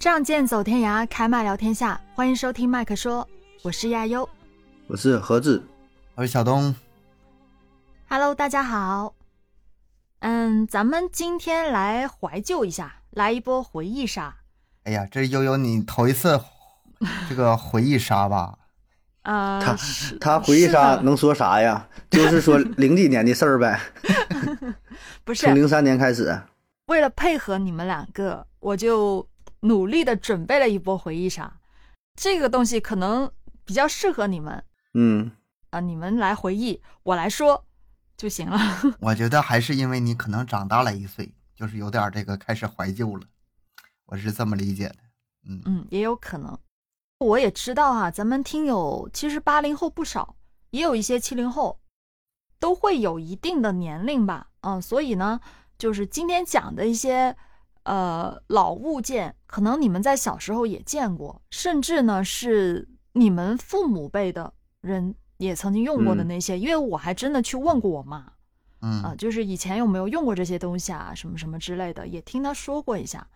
仗剑走天涯，开麦聊天下。欢迎收听麦克说，我是亚优。我是何志，我是小东。Hello，大家好。嗯，咱们今天来怀旧一下，来一波回忆杀。哎呀，这悠悠你头一次这个回忆杀吧？啊，他他回忆杀能说啥呀？就是说 零几年的事儿呗，不是从零三年开始。为了配合你们两个，我就努力的准备了一波回忆杀。这个东西可能比较适合你们嗯，啊、你们来回忆，我来说就行了。我觉得还是因为你可能长大了一岁，就是有点这个开始怀旧了，我是这么理解的。嗯，嗯，也有可能。我也知道哈、咱们听友其实八零后不少，也有一些七零后，都会有一定的年龄吧。嗯，所以呢，就是今天讲的一些呃老物件，可能你们在小时候也见过，甚至呢是你们父母辈的人也曾经用过的嗯那些。因为我还真的去问过我妈啊、嗯，就是以前有没有用过这些东西啊，什么什么之类的，也听她说过一下。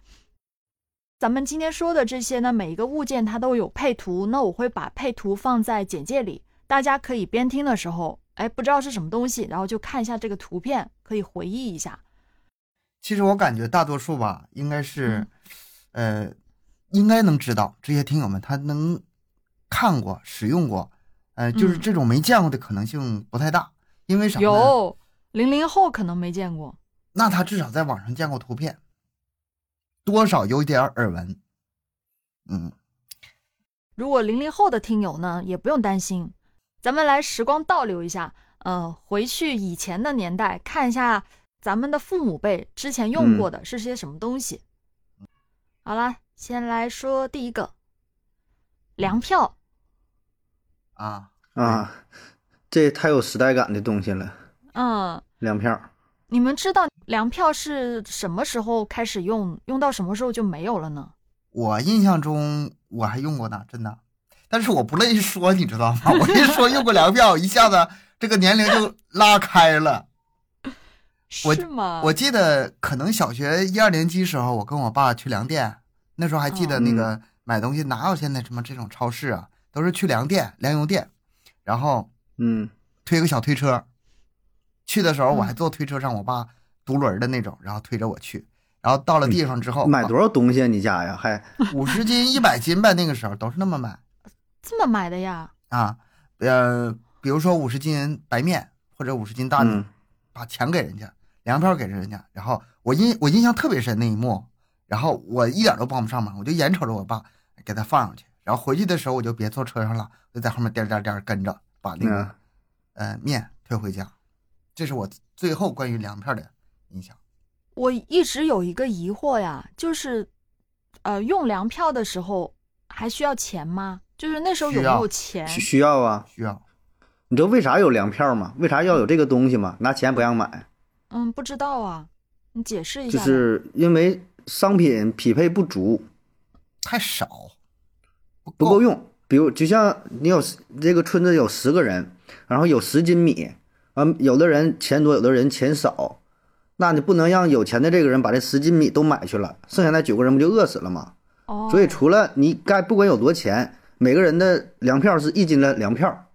咱们今天说的这些呢，每一个物件它都有配图，那我会把配图放在简介里，大家可以边听的时候，哎，不知道是什么东西，然后就看一下这个图片，可以回忆一下。其实我感觉大多数吧，应该是，呃，应该能知道这些听友们他能看过、使用过，呃，就是嗯这种没见过的可能性不太大，因为啥呢？有零零后可能没见过，那他至少在网上见过图片，多少有点耳闻。嗯，如果零零后的听友呢，也不用担心，咱们来时光倒流一下，呃，回去以前的年代，看一下咱们的父母辈之前用过的是些什么东西。好了，先来说第一个，粮票。啊，啊，这太有时代感的东西了，嗯，粮票。你们知道粮票是什么时候开始用，用到什么时候就没有了呢？我印象中我还用过呢，真的，但是我不乐意说，你知道吗？我一说用过粮票，一下子这个年龄就拉开了。我是吗？我记得可能小学一二年级时候，我跟我爸去粮店，那时候还记得那个买东西哪有现在什么这种超市啊，都是去粮店、粮油店，然后嗯，推个小推车。去的时候我还嗯坐推车上，我爸独轮的那种，然后推着我去。然后到了地方之后，买多少东西啊？你家呀？还 五十斤、一百斤吧，那个时候都是那么买 这么买的呀？啊。呃，比如说五十斤白面或者五十斤大米，嗯把钱给人家，粮票给人家，然后我印我印象特别深那一幕，然后我一点都帮不上忙，我就眼瞅着我爸给他放上去，然后回去的时候我就别坐车上了，我就在后面颠颠颠跟着把那个、嗯呃面推回家，这是我最后关于粮票的印象。我一直有一个疑惑呀，就是，呃，用粮票的时候还需要钱吗？就是那时候有没有钱？需需要啊？需要你知道为啥有粮票吗？为啥要有这个东西吗？拿钱不让买，嗯，不知道啊，你解释一下就。是因为商品匹配不足，太少，不不够用。比如，就像你有这个村子有十个人，然后有十斤米，啊，有的人钱多，有的人钱少，那你不能让有钱的这个人把这十斤米都买去了，剩下那九个人不就饿死了吗？哦，所以除了你该不管有多钱，每个人的粮票是一斤的粮票，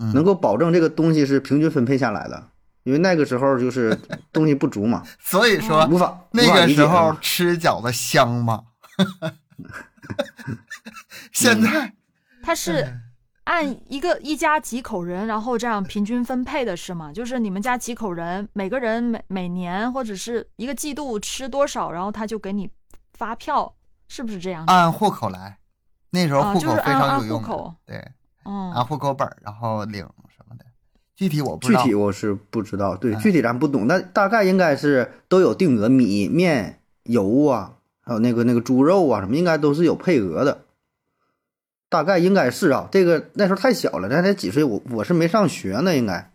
嗯能够保证这个东西是平均分配下来的。因为那个时候就是东西不足嘛，所以说无法那个时候吃饺子香吗？现在它是按一个一家几口人，然后这样平均分配的是吗？就是你们家几口人，每个人每每年或者是一个季度吃多少，然后他就给你发票，是不是这样？按户口来，那时候啊户口非就是按按常有用的，户口对，按嗯，户口本然后领什么的，具体我不知具。体我是不知道，对，嗯具体咱不懂，但大概应该是都有定额，米面油啊，还有那个那个猪肉啊什么，应该都是有配额的。大概应该是啊，这个那时候太小了，那才几岁，我我是没上学呢，应该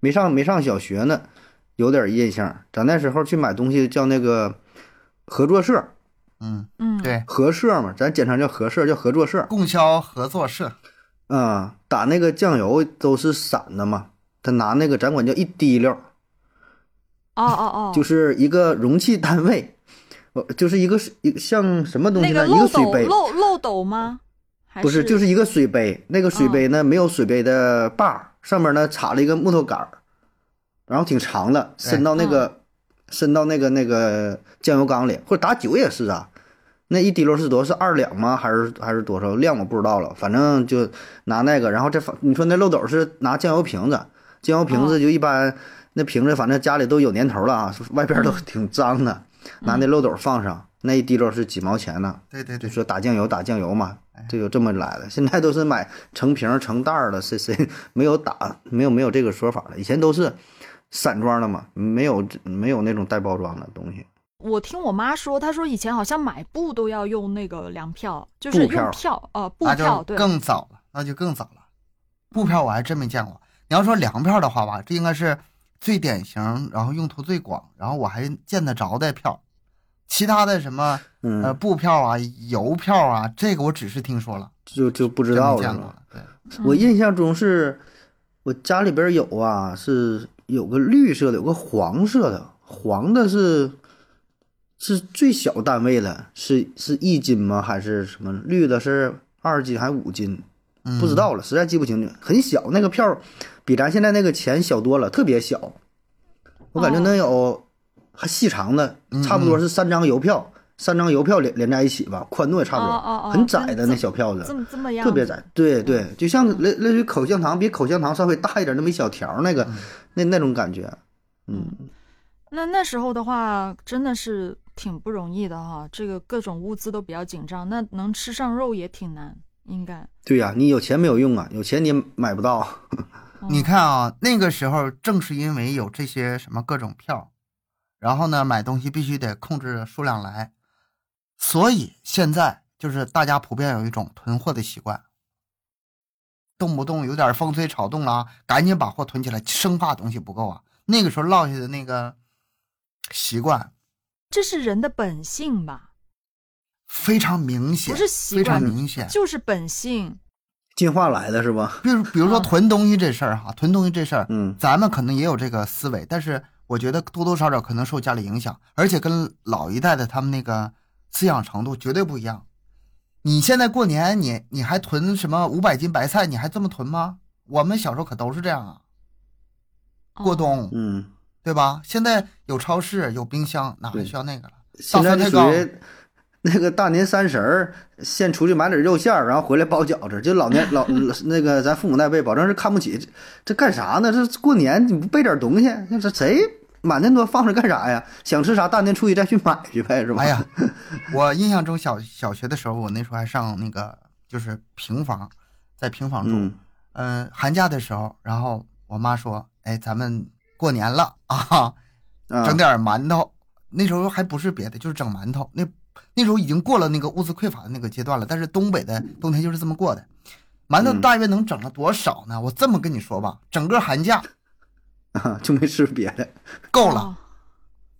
没上没上小学呢，有点印象。咱那时候去买东西叫那个合作社，嗯，嗯，，对，合社嘛，咱简称叫合社，叫合作社。供销合作社，啊、打那个酱油都是散的嘛，他拿那个咱管叫一滴溜儿，哦哦哦，就是一个容器单位，呃，就是一个水一像什么东西呢？一那个漏斗个水杯，漏漏斗吗？还不是，就是一个水杯。那个水杯嗯呢，没有水杯的把儿，上面呢插了一个木头杆儿，然后挺长的，伸到那个、嗯伸到那个那个酱油缸里，或者打酒也是啊。那一滴溜是多少？是二两吗？还是还是多少量？我不知道了。反正就拿那个，然后这放你说那漏斗是拿酱油瓶子，酱油瓶子就一般、那瓶子反正家里都有年头了啊，外边都挺脏的，拿那漏斗放上，那一滴溜是几毛钱呢？对对对，就说打酱油打酱油嘛这，就有这么来的。现在都是买成瓶成袋的，谁 谁没有打没有没有这个说法了。以前都是散装的嘛，没有没有那种带包装的东西。我听我妈说，她说以前好像买布都要用那个粮票，就是用票，呃，布票，对，更早了，那就更早了。布票我还真没见过。你要说粮票的话吧，这应该是最典型，然后用途最广，然后我还见得着的票。其他的什么嗯，呃布票啊、邮票啊，这个我只是听说了，就就不知道了嘛。没见过了。对，我印象中是，我家里边有啊，是有个绿色的，有个黄色的，黄的是是最小单位的，是是一斤吗？还是什么？绿的是二斤还是五斤？嗯不知道了，实在记不清了。很小，那个票比咱现在那个钱小多了，特别小。我感觉能有还细长的，嗯差不多是三张邮票，三张邮票连连在一起吧，宽度也差不多，哦哦哦很窄的那小票子。这么这么样，特别窄，对对，就像类类似于口香糖，比口香糖稍微大一点那么一小条那个，那那种感觉，嗯，那那时候的话，真的是挺不容易的哈，这个各种物资都比较紧张，那能吃上肉也挺难，应该。对呀、你有钱没有用啊，有钱你也买不到，你看啊，那个时候正是因为有这些什么各种票，然后呢，买东西必须得控制数量来，所以现在就是大家普遍有一种囤货的习惯，动不动有点风吹草动了，赶紧把货囤起来，生怕东西不够啊。那个时候落下的那个习惯这是人的本性吧？非常明显，不是习非常惯明显。就是本性。进化来的是吧？比如比如说嗯囤东西这事儿哈，囤东西这事儿，嗯咱们可能也有这个思维，但是我觉得多多少少可能受家里影响，而且跟老一代的他们那个思想程度绝对不一样。你现在过年你你还囤什么五百斤白菜？你还这么囤吗？我们小时候可都是这样啊，过哦冬、嗯，对吧？现在有超市有冰箱，哪还需要那个了？现在属于那个大年三十儿先出去买点肉馅儿，然后回来包饺子，就老年老 那个咱父母那辈，保证是看不起，这这干啥呢？这过年你不备点东西，这谁满那么多放着干啥呀？想吃啥大年初一再去买去呗，是吧？哎呀，我印象中小小学的时候，我那时候还上那个就是平房，在平房住。嗯嗯、寒假的时候，然后我妈说：“哎，咱们过年了 啊，啊整点馒头。那时候还不是别的，就是整馒头。那那时候已经过了那个物资匮乏的那个阶段了，但是东北的冬天就是这么过的。馒头嗯大约能整了多少呢？我这么跟你说吧，整个寒假啊，就没吃别的，够了。哦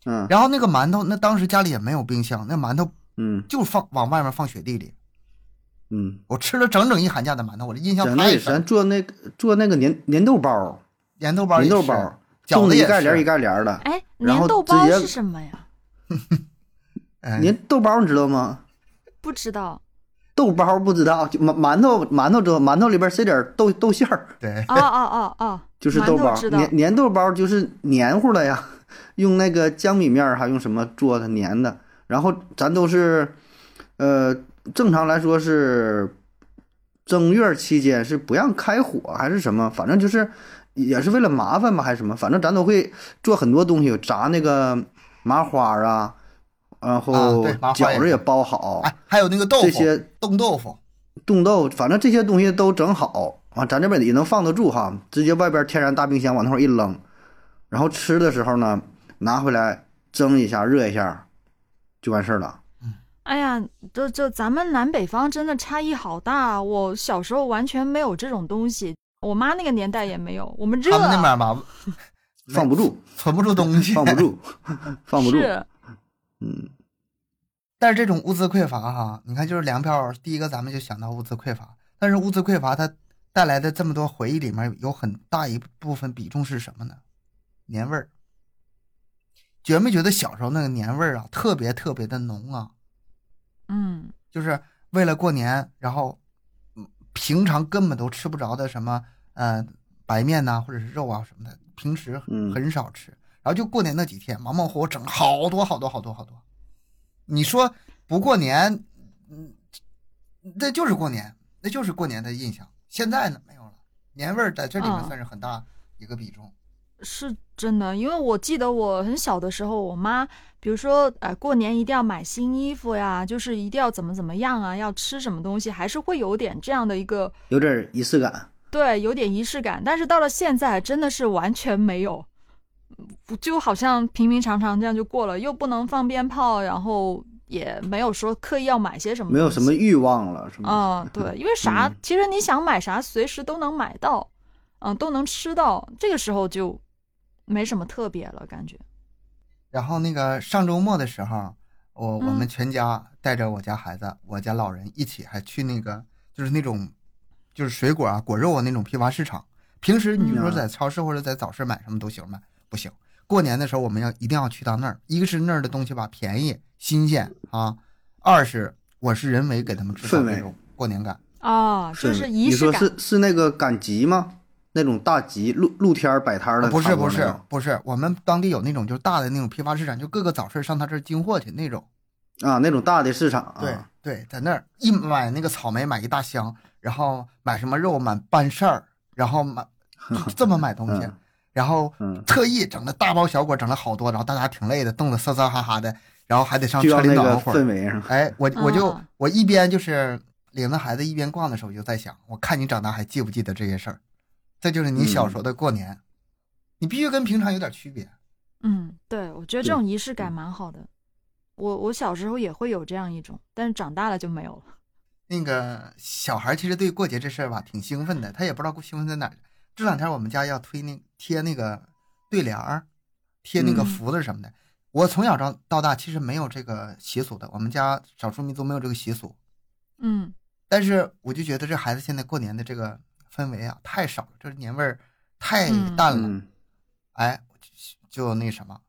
嗯然后那个馒头，那当时家里也没有冰箱，那馒头嗯就放往外面放雪地里。嗯。我吃了整整一寒假的馒头，我的印象整那太深咱。做那个做那个粘粘豆包，粘豆包，粘豆包，种子一盖帘一盖帘的。哎，粘豆包是什么呀？哎粘豆包你知道吗？不知道。豆包不知道，就馒馒头馒头知道，馒头里边塞点豆豆馅儿，对，哦哦哦哦，就是豆包。粘粘豆包就是黏糊的呀，用那个江米面儿还用什么做的粘的。然后咱都是，呃，正常来说是正月期间是不让开火还是什么，反正就是也是为了麻烦吧还是什么，反正咱都会做很多东西，炸那个麻花啊，然啊后饺子也包好，哎，还有那个豆腐，这些冻豆腐，冻豆，反正这些东西都整好啊，咱这边也能放得住哈，直接外边天然大冰箱往那块一扔，然后吃的时候呢，拿回来蒸一下、热一下，就完事儿了。哎呀，这这咱们南北方真的差异好大啊！我小时候完全没有这种东西，我妈那个年代也没有。我们热他们那啊边吧，放不住，存不住东西，放不。住，放不住。是嗯，但是这种物资匮乏哈，你看就是粮票，第一个咱们就想到物资匮乏，但是物资匮乏它带来的这么多回忆里面有很大一部分比重是什么呢？年味儿。觉没觉得小时候那个年味儿啊，特别特别的浓啊？嗯就是为了过年，然后嗯平常根本都吃不着的什么呃白面呐、或者是肉啊什么的，平时嗯很少吃，然后就过年那几天忙忙活活整好多好多好多好多。你说不过年，嗯，那就是过年，那就是过年的印象。现在呢没有了，年味儿在这里面嗯算是很大一个比重。是真的，因为我记得我很小的时候，我妈比如说呃过年一定要买新衣服呀，就是一定要怎么怎么样啊，要吃什么东西，还是会有点这样的一个有点仪式感。对，有点仪式感。但是到了现在，真的是完全没有，不就好像平平常常这样就过了，又不能放鞭炮，然后也没有说刻意要买些什么，没有什么。欲望了，是吗？啊、对，因为啥，嗯其实你想买啥，随时都能买到，嗯，都能吃到，这个时候就没什么特别了，感觉。然后那个上周末的时候，我我们嗯全家带着我家孩子、我家老人一起，还去那个就是那种就是水果啊、果肉啊那种批发市场。平时你说嗯在超市或者在早市买什么都行吗？不行。过年的时候我们要一定要去到那儿，一个是那儿的东西吧便宜新鲜啊，二是我是人为给他们制造那种过年感。啊，就是仪你说。是是那个赶集吗？那种大集露露天摆摊儿的，不是不是不是，我们当地有那种就是大的那种批发市场，就各个早市上他这儿进货去那种。啊，那种大的市场啊，对对，在那儿一买那个草莓买一大箱，然后买什么肉买半扇儿，然后买就这么买东西，嗯然后嗯，特意整的大包小裹，整了好多，然后大家挺累的，冻得瑟瑟哈哈的，然后还得上车里暖和会儿。氛围上，哎，我我就、啊我一边就是领着孩子一边逛的时候，我就在想，我看你长大还记不记得这些事儿？这就是你小时候的过年，你必须跟平常有点区别。嗯，对，我觉得这种仪式感嗯蛮好的。我我小时候也会有这样一种，但是长大了就没有了。那个小孩其实对过节这事儿吧挺兴奋的，他也不知道兴奋在哪儿。这两天我们家要推那贴那个对联儿，贴那个嗯福字什么的。我从小到到大其实没有这个习俗的，我们家少数民族没有这个习俗。嗯但是我就觉得这孩子现在过年的这个氛围啊太少了，这年味儿太嗯淡了。嗯，哎，就就那什么，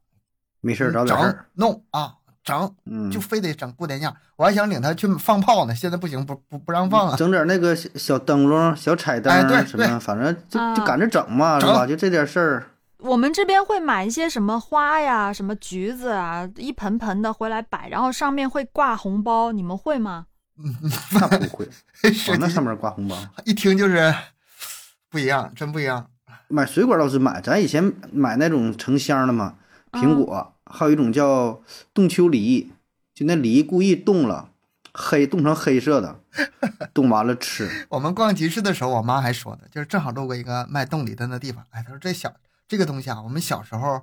没事儿找点事儿，弄啊整，嗯，就非得整过年样。我还想领他去放炮呢，现在不行，不不不让放了。整点那个小小灯笼、小彩灯哎对什么，反正就啊就赶着整嘛，是吧？就这点事儿，我们这边会买一些什么花呀、什么橘子啊，一盆盆的回来摆，然后上面会挂红包，你们会吗？那不会，是往那上面挂红包。一听就是不一样，真不一样。买水果倒是买，咱以前买那种成箱的嘛，嗯苹果，还有一种叫冻秋梨，就那梨故意冻了，黑冻成黑色的，冻完了吃。我们逛集市的时候，我妈还说呢，就是正好路过一个卖冻梨的那地方，哎，她说这小这个东西啊，我们小时候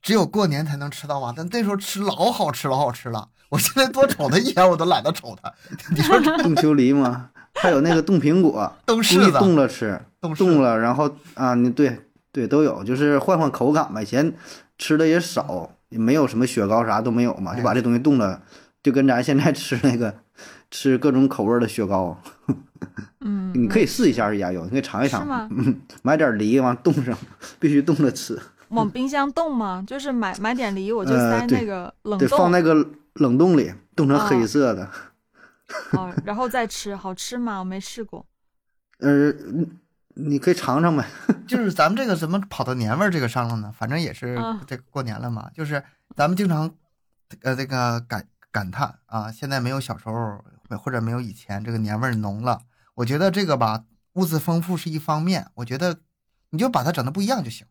只有过年才能吃到啊，但那时候吃老好吃，老好吃了。我现在多瞅它一眼，我都懒得瞅它。你说这冻秋梨吗，还有那个冻苹果，冻柿子，冻了吃，冻冻了，然后啊，你对对都有，就是换换口感吧。以前吃的也少，也没有什么雪糕啥都没有嘛，就把这东西冻了，就跟咱现在吃那个 吃各种口味的雪糕，嗯，你可以试一下是家有，你可以尝一尝？买点梨往冻上，必须冻着吃，往冰箱冻吗？就是买买点梨，我就塞那个冷得冻，放那个冷冻里，冻成啊黑色的。哦，然后再吃，好吃吗？我没试过。呃，你你可以尝尝呗。就是咱们这个怎么跑到年味儿这个上了呢？反正也是啊这个过年了嘛，就是咱们经常呃这个感感叹啊，现在没有小时候或者没有以前这个年味儿浓了。我觉得这个吧，物资丰富是一方面，我觉得你就把它整的不一样就行，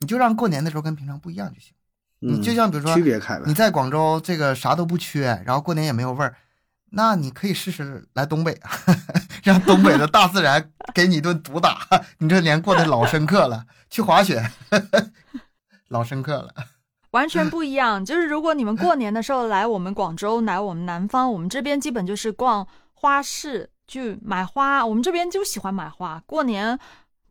你就让过年的时候跟平常不一样就行。你嗯就像比如说区别开呗你。在广州这个啥都不缺，然后过年也没有味儿，那你可以试试来东北，让东北的大自然给你一顿毒打，你这年过得老深刻了。去滑雪，老深刻了。完全不一样。就是如果你们过年的时候来我们广州，来我们南方，我们这边基本就是逛花市去买花。我们这边就喜欢买花，过年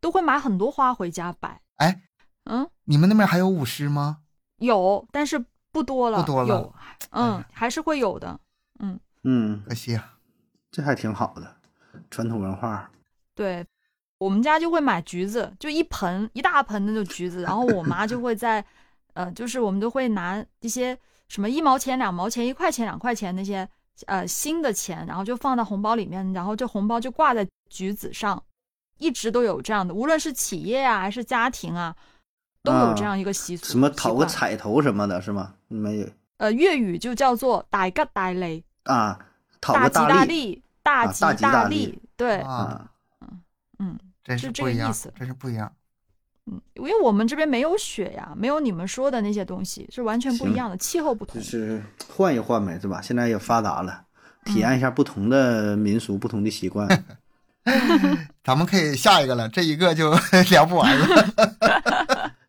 都会买很多花回家摆。哎，嗯，你们那边还有舞狮吗？有，但是不多了，不多了有，嗯哎，还是会有的，嗯嗯，可惜啊。这还挺好的，传统文化。对。我们家就会买橘子，就一盆一大盆的那种橘子，然后我妈就会在，呃，就是我们都会拿一些什么一毛钱、两毛钱、一块钱、两块钱那些呃新的钱，然后就放到红包里面，然后这红包就挂在橘子上，一直都有这样的，无论是企业啊还是家庭啊，都有这样一个习俗。什么讨个彩头什么的，是吗？没有呃，粤语就叫做大吉大利，啊，讨大吉个大利大吉啊大利利，对，啊，啊。嗯真是这不一样个意思，真是不一样。嗯，因为我们这边没有雪呀，没有你们说的那些东西，是完全不一样的，气候不同就。是换一换呗，是吧？现在也发达了，体验一下不同的民俗、不同的习惯。咱们可以下一个了，这一个就 聊不完了。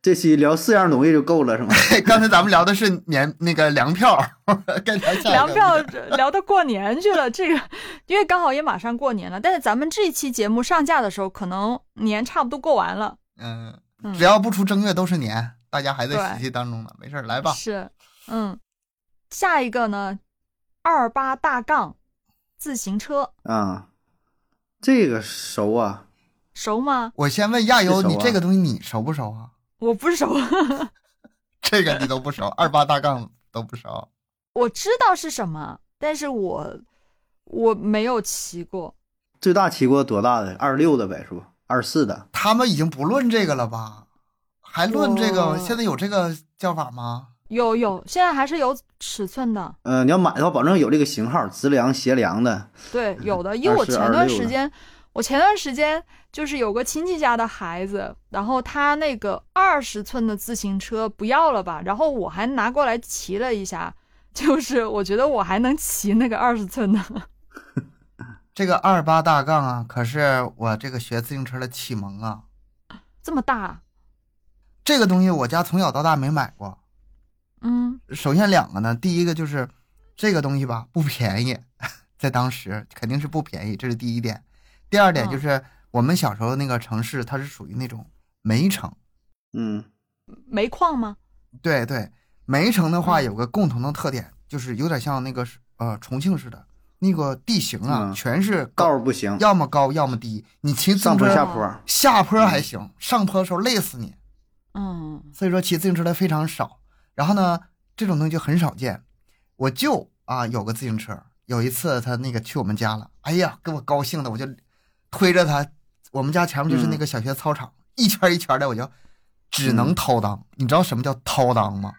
这期聊四样东西就够了，是吗？刚才咱们聊的是年那个粮票，该聊下一个粮票聊到过年去了，这个因为刚好也马上过年了，但是咱们这期节目上架的时候，可能年差不多过完了。嗯，嗯，只要不出正月都是年，大家还在对喜气当中呢。没事，来吧。是，嗯，下一个呢，二八大杠自行车啊，这个熟啊，熟吗？我先问亚优，啊你这个东西你熟不熟啊？我不熟，这个你都不熟，二八大杠都不熟。我知道是什么，但是我我没有骑过。最大骑过多大的？二六的呗，是不？二四的。他们已经不论这个了吧？还论这个？我现在有这个叫法吗？有有，现在还是有尺寸的，呃，你要买的话，保证有这个型号，直梁、斜梁的。对，有的。因为我24前段26的时间，我前段时间就是有个亲戚家的孩子，然后他那个二十寸的自行车不要了吧，然后我还拿过来骑了一下，就是我觉得我还能骑那个二十寸的。这个二八大杠啊，可是我这个学自行车的启蒙啊。这么大，这个东西我家从小到大没买过。嗯首先两个呢，第一个就是这个东西吧不便宜，在当时肯定是不便宜，这是第一点。第二点嗯就是我们小时候那个城市，它是属于那种煤城。嗯煤矿吗？对对，煤城的话嗯有个共同的特点，就是有点像那个呃重庆似的，那个地形啊，嗯全是道不行，要么高要么低。你骑上坡下坡。下坡还行，上坡的时候累死你。嗯所以说骑自行车的非常少。然后呢，这种东西就很少见。我舅啊有个自行车，有一次他那个去我们家了，哎呀，给我高兴的，我就推着他，我们家前面就是那个小学操场，一圈一圈的，我就只能嗯掏裆。你知道什么叫掏裆吗？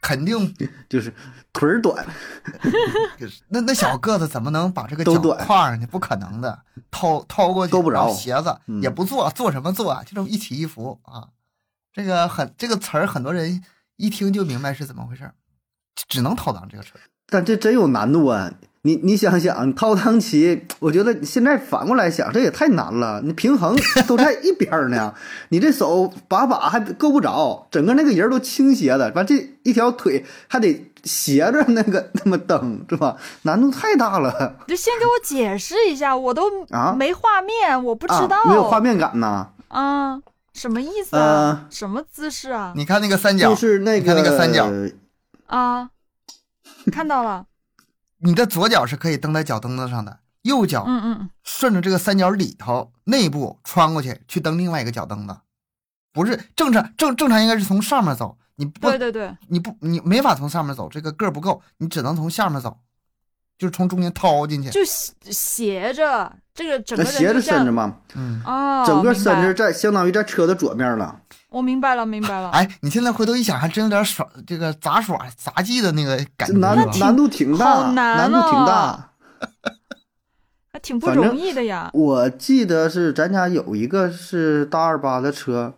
肯定，就是腿儿短，那那小个子怎么能把这个脚跨上去？不可能的，掏掏过去够不着然后鞋子嗯也不坐，做什么坐啊？就这么一起一伏啊。这个很这个词儿，很多人一听就明白是怎么回事儿，只能掏裆这个车。但这真有难度啊！你你想想，你掏裆骑，我觉得现在反过来想，这也太难了。你平衡都在一边儿呢，你这手把把还够不着，整个那个人都倾斜的，完这一条腿还得斜着那个那么蹬，是吧？难度太大了你就先给我解释一下，我都啊没画面，我不知啊道，没有画面感呐。啊，什么意思啊？呃什么姿势啊？你看那个三角，就是那你看那个三角啊，看到了，你的左脚是可以蹬在脚蹬子上的，右脚嗯嗯，顺着这个三角里头内部穿过去，去蹬另外一个脚蹬子。不是正常正正常应该是从上面走，你不对对对，你不你没法从上面走，这个个儿不够，你只能从下面走，就是从中间掏进去。就斜斜着，这个整个斜着就这样伸着嘛，嗯，哦，整个身子在相当于在车的左面了。我明白了，明白了。哎，你现在回头一想，还真有点耍这个杂耍杂技的那个感觉，难难度挺大，好难度挺哦大。还挺不容易的呀。我记得是咱家有一个是大二八的车，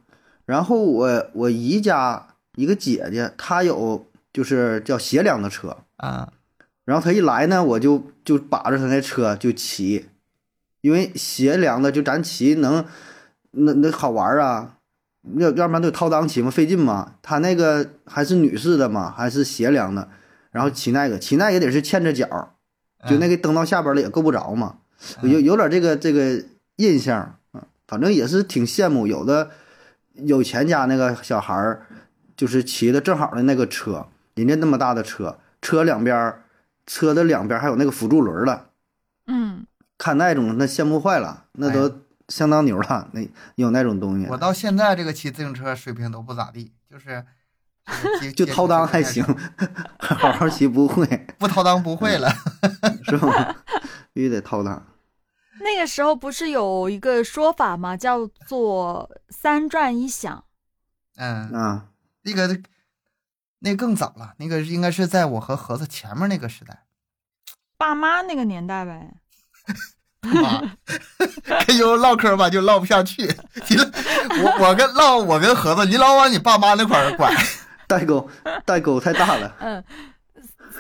然后我我姨家一个姐姐，她有就是叫斜梁的车，啊，然后他一来呢，我就就把着他那车就骑，因为斜梁的就咱骑能那那好玩儿啊，要要不然得掏裆骑嘛，费劲嘛。他那个还是女士的嘛，还是斜梁的，然后骑那个骑那个也得是欠着脚，就那个个蹬到下边了也够不着嘛。有有点这个这个印象。啊，反正也是挺羡慕有的有钱家那个小孩儿，就是骑的正好的那个车，人家那么大的车，车两边儿，车的两边还有那个辅助轮儿了，嗯，看那种那羡慕坏了，那哎都相当牛了，那有那种东西我，到现在这个骑自行车水平都不咋地，就是 就掏裆还行，好好骑不会 不掏裆不会了。是吧？必须得掏裆。那个时候不是有一个说法吗？叫做三转一响。嗯，啊，那个那更早了，那个应该是在我和盒子前面那个时代。爸妈那个年代呗，妈，跟悠悠唠嗑吧，就唠不下去。你我我跟唠我跟盒子，你老往你爸妈那块儿拐。代沟代沟太大了。嗯，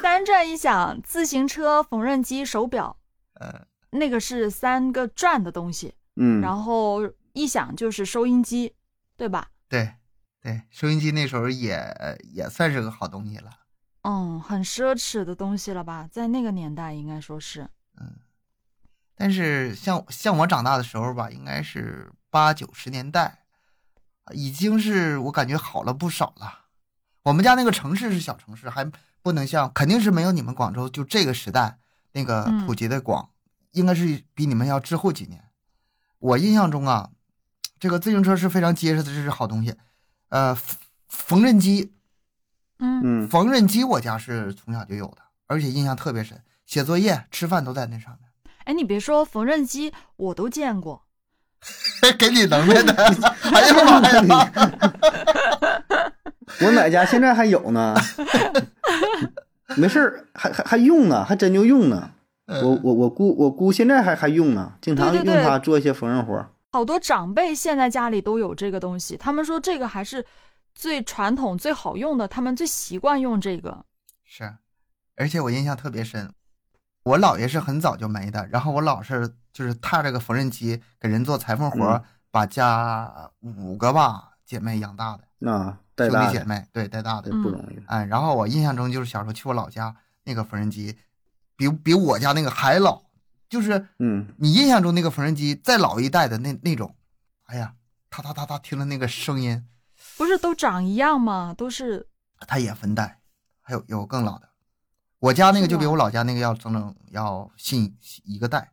三转一响，自行车、缝纫机、手表，嗯，那个是三个转的东西，嗯，然后一响就是收音机，对吧？对对，收音机那时候也也算是个好东西了。嗯，很奢侈的东西了吧，在那个年代应该说是。嗯但是像像我长大的时候吧，应该是八九十年代，已经是我感觉好了不少了。我们家那个城市是小城市，还不能像，肯定是没有你们广州就这个时代那个嗯普及的广，应该是比你们要滞后几年。我印象中啊，这个自行车是非常结实的，这是好东西。呃，缝缝纫机，嗯嗯，缝纫机我家是从小就有的，而且印象特别深，写作业、吃饭都在那上面。哎，你别说缝纫机，我都见过。给你能耐的，哎呀妈呀！我奶家现在还有呢，没事儿还还还用呢，还真就用呢。我我我姑我姑现在还还用呢，经常用它做一些缝纫活儿。好多长辈现在家里都有这个东西，他们说这个还是最传统、最好用的，他们最习惯用这个。是，而且我印象特别深，我姥爷是很早就没的，然后我姥是就是踏着个缝纫机给人做裁缝活把家五个吧姐妹养大的，啊，带兄大的弟姐妹对带大的，不容易。哎，然后我印象中就是小时候去我老家那个缝纫机，比比我家那个还老，就是嗯，你印象中那个缝纫机再老一代的那那种，哎呀，哒哒哒哒，听着那个声音，不是都长一样吗？都是它也分代，还有有更老的。我家那个就比我老家那个要整整要新一个代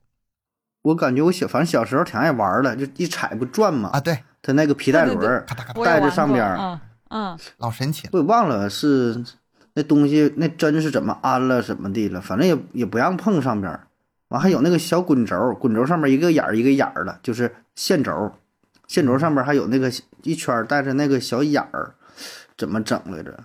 我感觉我小反正小时候挺爱玩的，就一踩不转嘛，啊，对，它那个皮带轮儿，咔嗒咔嗒，带着上边儿嗯嗯，老神奇了。我也忘了是那东西那针是怎么安了怎么的了，反正也也不让碰上边儿。完还有那个小滚轴，滚轴上面一个眼儿一个眼儿的，就是线轴，线轴上面还有那个一圈儿带着那个小眼儿，怎么整来着？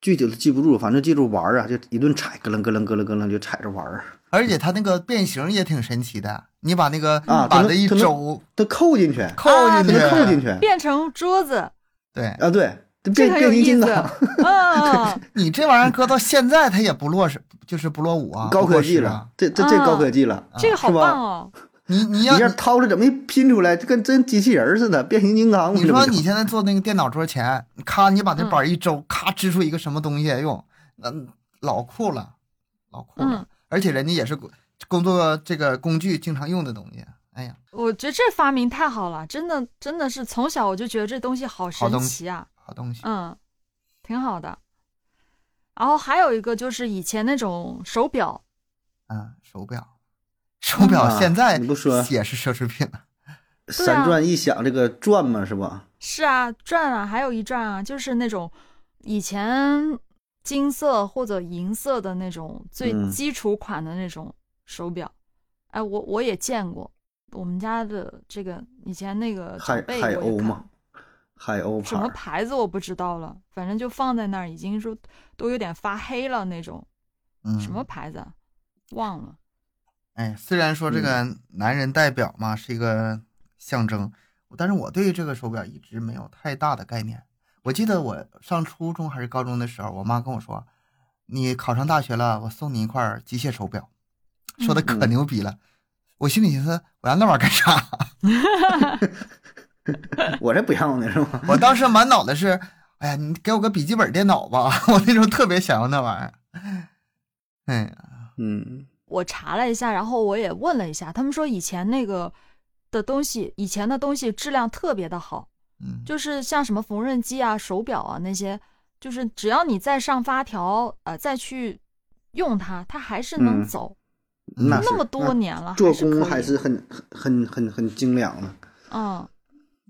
具体的记不住，反正记住玩儿啊，就一顿踩，咯楞咯楞咯楞咯楞就踩着玩儿。而且它那个变形也挺神奇的，你把那个啊它能板子一它能周它扣进去，扣进去，扣进去。变成桌子，对。啊，对，变变很有意思。形金刚，嗯，你这玩意儿搁到现在它也不落是，就是不落伍啊，高科技了，。这这这高科技了。这个好是吧棒哦。你你要一下掏出来怎么一拼出来，就跟真机器人儿似的，变形金刚。你说你现在坐那个电脑桌前，咔，你把那嗯板一周，咔支出一个什么东西来用，那老酷了，老酷了。嗯而且人家也是工工作这个工具经常用的东西。哎呀，我觉得这发明太好了，真的真的是从小我就觉得这东西好神好东西奇啊。好东西。嗯，挺好的。然后还有一个就是以前那种手表，嗯，手表，手表啊现在你不说也是奢侈品了。三转一响，这个转嘛是吧？是啊，转啊，还有一转啊，就是那种以前金色或者银色的那种最嗯基础款的那种手表。哎，我我也见过，我们家的这个以前那个海海鸥嘛，海鸥牌什么。牌子我不知道了，反正就放在那儿，已经说都有点发黑了那种。嗯，什么牌子啊？忘了。哎，虽然说这嗯个男人代表嘛是一个象征，但是我对这个手表一直没有太大的概念。我记得我上初中还是高中的时候，我妈跟我说：“你考上大学了，我送你一块机械手表。”说的可嗯牛逼了。我心里寻思，我要那玩意儿干啥？我这不要呢是吗？我当时满脑子是，哎呀，你给我个笔记本电脑吧！我那时候特别想要那玩意儿。哎呀，嗯，我查了一下，然后我也问了一下，他们说以前那个的东西，以前的东西质量特别的好，嗯，就是像什么缝纫机啊、手表啊那些，就是只要你再上发条，呃，再去用它，它还是能嗯走。那是那么多年了，做工还是很很很很精良的。嗯，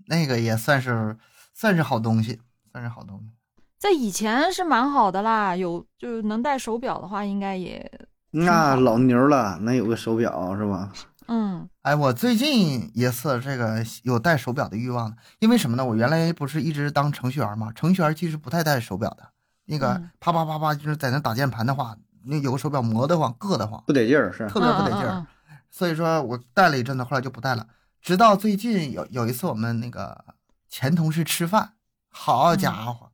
那个也算是算是好东西，算是好东西。在以前是蛮好的啦，有就是能戴手表的话，应该也那老牛了，能有个手表是吧？嗯哎，我最近一次这个有戴手表的欲望，因为什么呢？我原来不是一直当程序员嘛，程序员其实不太戴手表的，那个嗯啪啪啪啪就是在那打键盘的话，那有个手表磨得慌，硌得慌，不得劲儿是。特别不得劲儿。嗯所以说我戴了一阵子，后来就不戴了。直到最近有有一次我们那个前同事吃饭，好家伙，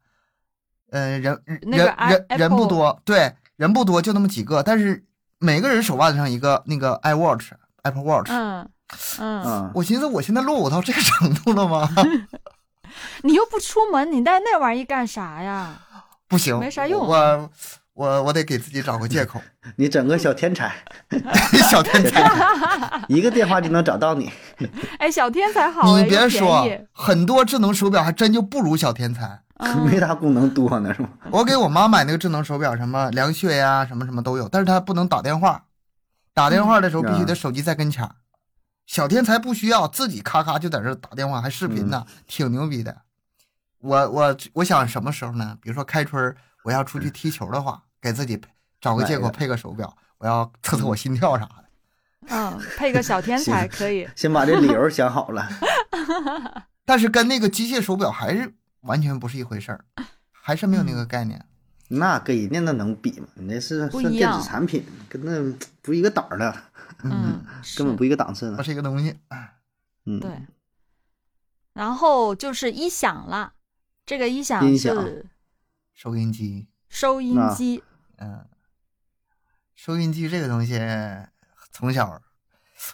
呃，人人那个人人不多，对，人不多，就那么几个，但是每个人手腕子上一个那个 iWatch Apple Watch，、嗯嗯，嗯，我寻思我现在落伍到这个程度了吗？你又不出门，你带那玩意儿干啥呀？不行，没啥用我我我得给自己找个借口，你整个小天才，小天才。一个电话就能找到你。哎，小天才好哎，你别说，很多智能手表还真就不如小天才。嗯没啥功能多呢是吧？我给我妈买那个智能手表，什么量血呀、什么什么都有，但是它不能打电话，打电话的时候必须得手机在跟前儿。小天才不需要，自己咔咔就在这儿打电话，还视频呢，挺牛逼的。我我我想什么时候呢？比如说开春儿我要出去踢球的话，给自己找个借口配个手表，我要测测我心跳啥的。嗯，配个小 天才可以。先把这理由想好了。但是跟那个机械手表还是完全不是一回事儿，还是没有那个概念。那跟人家那能比吗？你那是算电不一样子产品，跟那不一个档儿的，嗯，根本不一个档次的。不是一个东西。嗯，对。然后就是音响了，这个音响音响是收音机，收音啊机。嗯，收音机这个东西，从小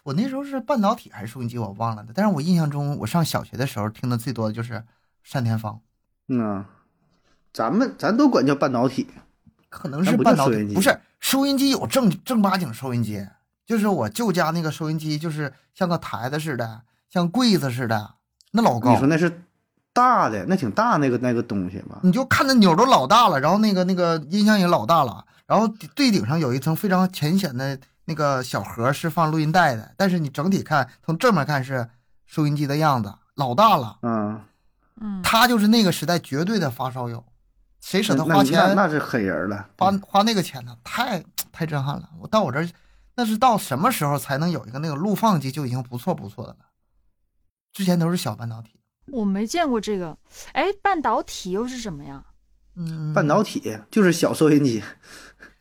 我那时候是半导体还是收音机，我忘了的。但是我印象中，我上小学的时候听的最多的就是单田芳，嗯，咱们咱都管叫半导体。可能是半导体，不是收音机有正正八经收音机，就是我舅家那个收音机，就是像个台子似的，像柜子似的，那老高你说。那是大的，那挺大那个那个东西吧？你就看那钮都老大了，然后那个那个音箱也老大了，然后最顶上有一层非常浅显的那个小盒是放录音带的，但是你整体看从正面看是收音机的样子，老大了。嗯，嗯，他就是那个时代绝对的发烧友，谁舍得花钱那是狠人了。花花那个钱呢？太太震撼了！我到我这儿，那是到什么时候才能有一个那个录放机就已经不错不错的了？之前都是小半导体。我没见过这个。哎，半导体又是什么呀？嗯，半导体就是小收音机，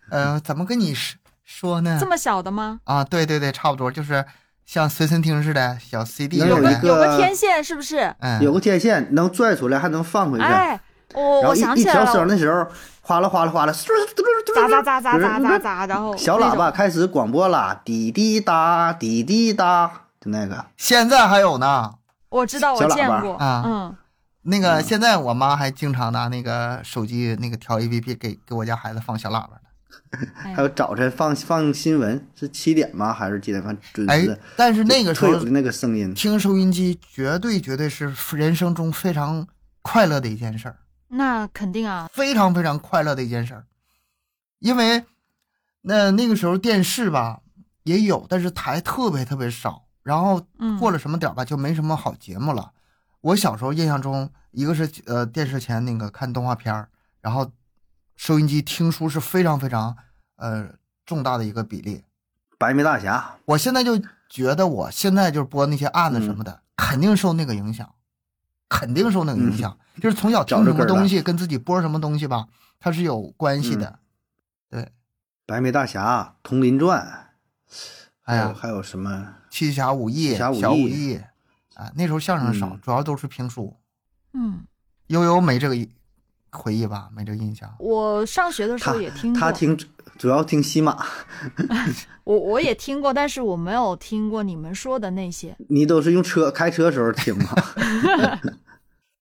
呃，怎么跟你说说呢？这么小的吗？啊，对对对，差不多，就是像随身听似的小 CD 能有个有一个有个天线是不是？嗯，有个天线能拽出来，还能放回去。哎，我我想起来了，声的时候，哗啦哗啦哗啦，咋咋咋咋咋咋咋，然后小喇叭开始广播啦，滴滴答，滴滴答，就那个。现在还有呢。我知道，我见过。啊嗯，那个嗯现在我妈还经常拿那个手机那个调 APP 给给我家孩子放小喇叭呢。哎还有早晨放放新闻是七点吗？还是几点放准哎？，但是那个时候特有的那个声音，听收音机绝对绝对是人生中非常快乐的一件事儿。那肯定啊。非常非常快乐的一件事儿，因为那那个时候电视吧也有，但是台特别特别少，然后嗯，过了什么点儿吧就没什么好节目了。我小时候印象中，一个是呃电视前那个看动画片儿，然后收音机听书是非常非常呃重大的一个比例。白眉大侠，我现在就觉得我现在就是播那些案子什么的，肯定受那个影响，肯定受那个影响。就是从小听什么东西，跟自己播什么东西吧，它是有关系的。对白眉大侠，铜林传，还有还有什么？七侠五义、小五义啊，那时候相声少，嗯主要都是评书。嗯，悠悠没这个回忆吧？没这个印象。我上学的时候也听过，他听主要听西马，我我也听过，但是我没有听过你们说的那些。你都是用车开车时候听吗？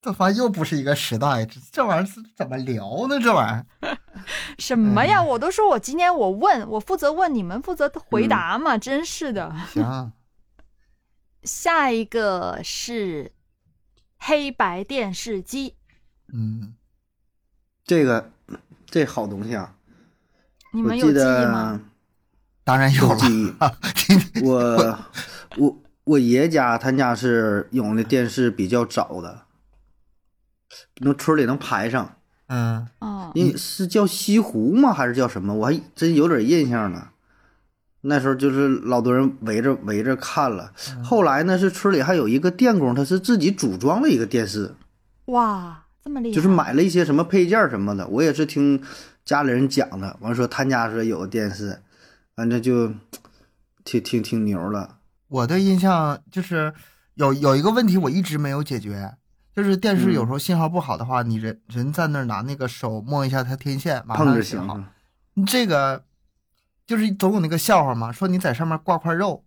这玩意又不是一个时代，这这玩意儿是怎么聊呢？这玩意儿，什么呀？嗯我都说我今天我问，我负责问，你们负责回答嘛，真是的。行，下一个是黑白电视机，嗯，这个这好东西啊，你们有记忆吗？当然有了。有记忆。我我我爷爷家他家是用的电视比较早的，能村里能排上，嗯，哦，因是叫西湖吗？还是叫什么？我还真有点印象呢。那时候就是老多人围着围着看了。后来呢，是村里还有一个电工，他是自己组装了一个电视，哇，这么厉害，就是买了一些什么配件什么的。我也是听家里人讲的，完说他家说有个电视，反正就挺挺挺牛了。我的印象就是有有一个问题我一直没有解决，就是电视嗯有时候信号不好的话，你人人在那儿拿那个手摸一下它天线，马碰着上信号。行。这个就是总有那个笑话嘛，说你在上面挂块肉，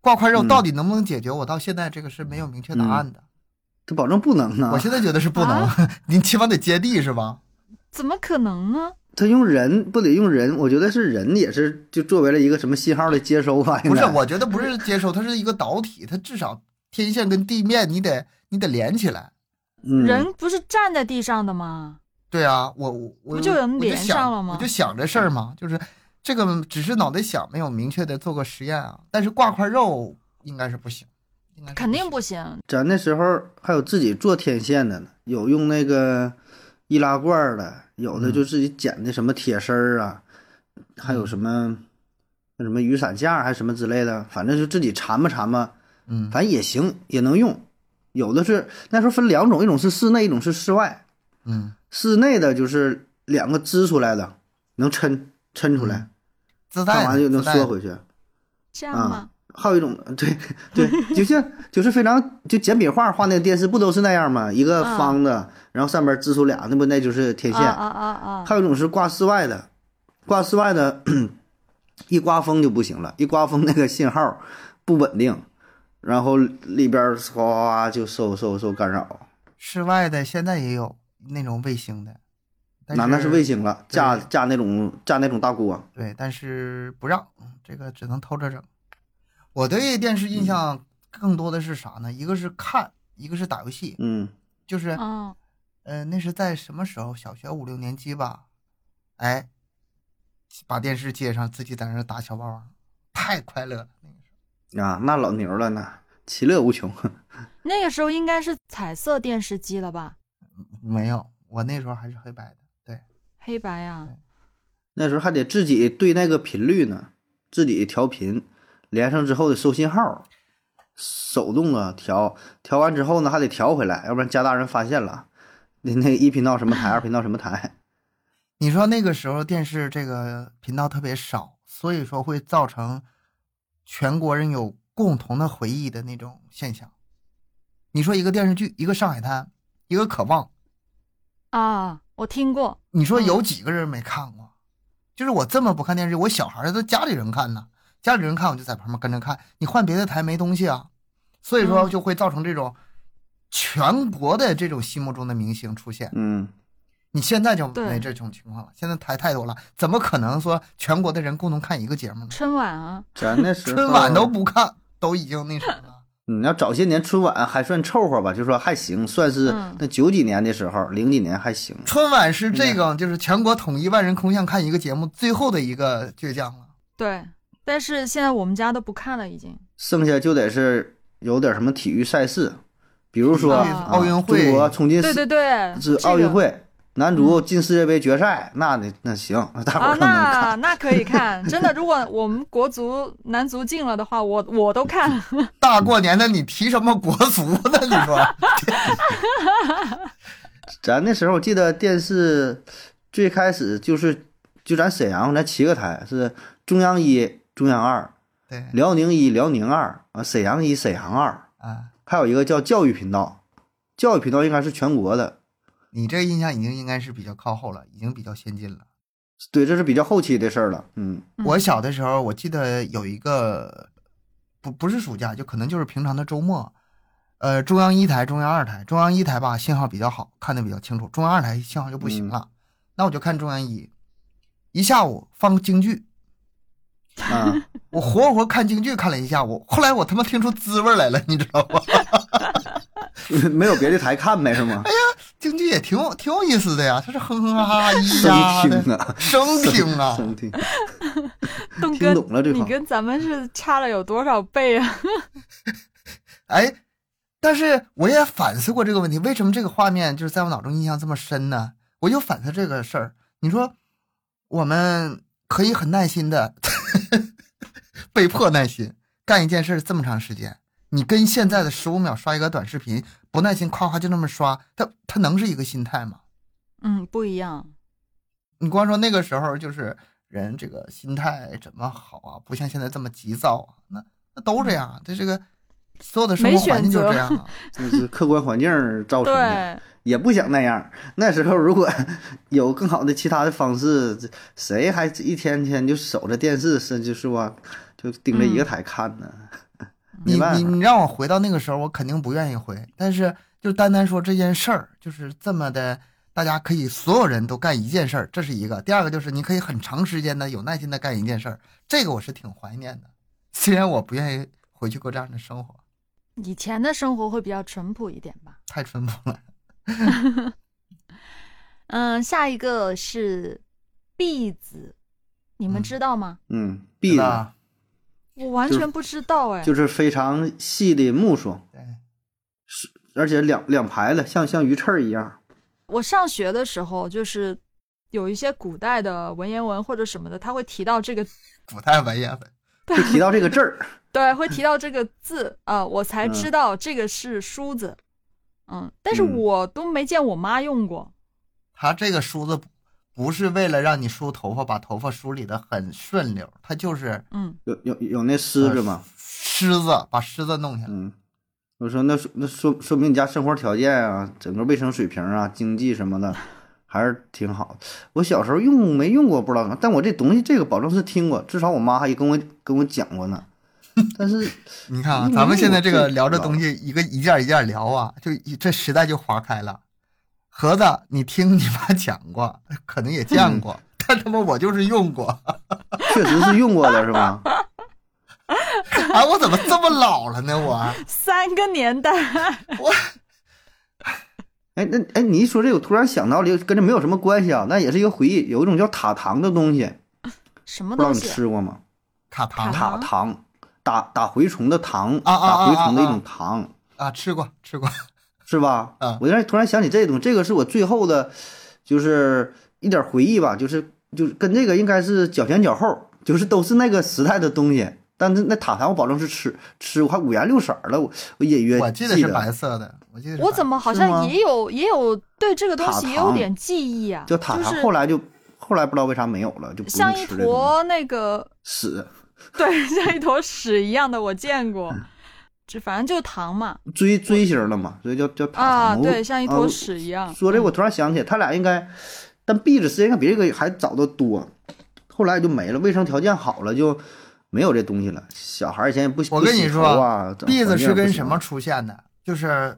挂块肉嗯到底能不能解决？我到现在这个是没有明确答案的。他保证不能啊！我现在觉得是不能，你起码得接地是吧？怎么可能呢？他用人不得用人，我觉得是人也是就作为了一个什么信号的接收吧。不是，我觉得不是接收，它是一个导体，它至少天线跟地面你得你得连起来。嗯人不是站在地上的吗？对啊，我我我不就能连上了吗我就想这事儿嘛，就是这个只是脑袋想，没有明确的做过实验啊。但是挂块肉应该是不行，应该是肯定不行。咱那时候还有自己做天线的呢，有用那个易拉罐儿的，有的就自己捡的什么铁丝儿啊，还有什么那什么雨伞架还是什么之类的，反正就自己缠吧缠吧，嗯反正也行，也能用。有的是那时候分两种，一种是室内，一种是室外。嗯，室内的就是两个支出来的，能抻抻出来，自带的看完就能缩回去。这样吗？还有一种，对对，就像就是非常就简笔画画那个电视不都是那样吗？一个啊方的，然后上边支出俩，那不那就是天线。啊啊啊啊！还有一种是挂室外的，挂室外的，一刮风就不行了，一刮风那个信号不稳定，然后里边哗哗哗就受受受干扰。室外的现在也有那种卫星的，但那那是卫星了，对架架那种架那种大锅。对，但是不让，嗯这个只能偷着整。我对电视印象更多的是啥呢？一个是看，一个是打游戏，嗯就是嗯，呃，那是在什么时候？小学五六年级吧，哎，把电视接上，自己在那打小霸王，太快乐了。啊，那老牛了，那其乐无穷。那个时候应该是彩色电视机了吧？没有，我那时候还是黑白的。对，黑白啊，那时候还得自己对那个频率呢，自己调频，连上之后得收信号，手动啊调，调完之后呢还得调回来，要不然家大人发现了，那那一频道什么台，二频道什么台，你说那个时候电视这个频道特别少，所以说会造成全国人有共同的回忆的那种现象。你说一个电视剧，一个《上海滩》，一个《渴望》，啊，我听过。你说有几个人没看过？就是我这么不看电视剧，我小孩儿都家里人看呢，家里人看我就在旁边跟着看。你换别的台没东西啊，所以说嗯就会造成这种全国的这种心目中的明星出现。嗯，你现在就没这种情况了，现在台太多了，怎么可能说全国的人共同看一个节目呢？春晚啊，咱那时候春晚都不看，都已经那什么了。你，要早些年春晚还算凑合吧，就说还行，算是嗯那九几年的时候，零几年还行。春晚是这个，就是全国统一万人空巷看一个节目最后的一个倔强了。对。但是现在我们家都不看了，已经。剩下就得是有点什么体育赛事，比如说、啊奥运会中国冲进对对对，是奥运会，男足进世界杯决赛，那那那行，大伙啊，儿都能看。那那可以看。真的，如果我们国足男足进了的话，我我都看。大过年的，你提什么国足呢？你说，咱那时候我记得电视最开始就是就咱沈阳咱七个台是中央一、中央二、对辽宁一、辽宁二啊，沈阳一、沈阳二，啊，还有一个叫教育频道，教育频道应该是全国的。你这个印象已经应该是比较靠后了，已经比较先进了。对，这是比较后期的事儿了。嗯嗯我小的时候，我记得有一个不不是暑假，就可能就是平常的周末，呃，中央一台、中央二台，中央一台吧信号比较好，看得比较清楚，中央二台信号就不行了，那我就看中央一，一下午放京剧，啊，我活活看京剧看了一下午，后来我他妈听出滋味来了，你知道吗？没有别的台看呗，是吗？哎呀京剧也挺有挺有意思的呀，它是哼哼哈哈 咿生呀的听啊，生听啊，生听，东哥听懂了这，你跟咱们是差了有多少倍啊？哎，但是我也反思过这个问题，为什么这个画面就是在我脑中印象这么深呢？我就反思这个事儿。你说，我们可以很耐心的，被迫耐心干一件事儿这么长时间，你跟现在的十五秒刷一个短视频，不耐心夸夸就那么刷，它它能是一个心态吗？嗯，不一样。你光说那个时候就是人这个心态怎么好啊？不像现在这么急躁啊，那那都这样啊，这这个所有的生活环境就这样啊。这是客观环境造成的，对，也不想那样。那时候如果 有更好的其他的方式，谁还一天天就守着电视，是就是吧就盯着一个台看呢？没你，你你让我回到那个时候，我肯定不愿意回。但是就单单说这件事儿，就是这么的，大家可以所有人都干一件事儿，这是一个。第二个就是你可以很长时间的有耐心的干一件事儿，这个我是挺怀念的。虽然我不愿意回去过这样的生活，以前的生活会比较淳朴一点吧。太淳朴了。嗯，下一个是篦子，你们嗯知道吗？嗯，篦子吧？我完全不知道哎。就是非常细的木梳，是，而且两两排的，像像鱼刺儿一样。我上学的时候，就是有一些古代的文言文或者什么的，他会提到这个，古代文言文。会提到这个字儿，对，会提到这个字啊、我才嗯知道这个是梳子。嗯，但是嗯我都没见我妈用过。它这个梳子不不是为了让你梳头发，把头发梳理的很顺溜，它就是嗯，有有有那狮子吗？虱子，把虱子弄下来。嗯，我说那说那说说明你家生活条件啊，整个卫生水平啊，经济什么的 还是挺好。我小时候用没用过不知道，但我这东西这个保证是听过，至少我妈还跟我跟我讲过呢。但是你看啊，咱们现在这个聊这东西，一个一件一件聊啊，就一这时代就划开了。盒子，你听你妈讲过，可能也见过，但他妈我就是用过。确实是用过的是吧？啊，我怎么这么老了呢？我三个年代。我哎，那哎，你一说这个，我突然想到了一个，跟这没有什么关系啊，那也是一个回忆。有一种叫塔糖的东西，什么不知道你？吃过吗？塔糖塔糖，打打蛔虫的糖，啊啊啊打蛔虫的一啊啊种糖。啊，吃过吃过。是吧？啊我突然突然想起这个东西，这个是我最后的，就是一点回忆吧，就是就是跟这个应该是脚前脚后，就是都是那个时代的东西。但是那塔糖我保证是吃吃，我还五颜六色儿的，我我隐约我记得是白色的，我记得我怎么好像也有也有对这个东西也有点记忆啊？就塔糖，后来就后来不知道为啥没有了，就不像一坨那个屎对，像一坨屎一样的，我见过。嗯这反正就是糖嘛，锥锥形的嘛，所以叫叫糖啊，对，像一坨啊屎一样。说这我嗯突然想起来，他俩应该，但篦子时间应该比这个还早得多，后来就没了，卫生条件好了就没有这东西了。小孩儿以前也不我跟你说不洗头啊，整篦子是跟什么出现的？就是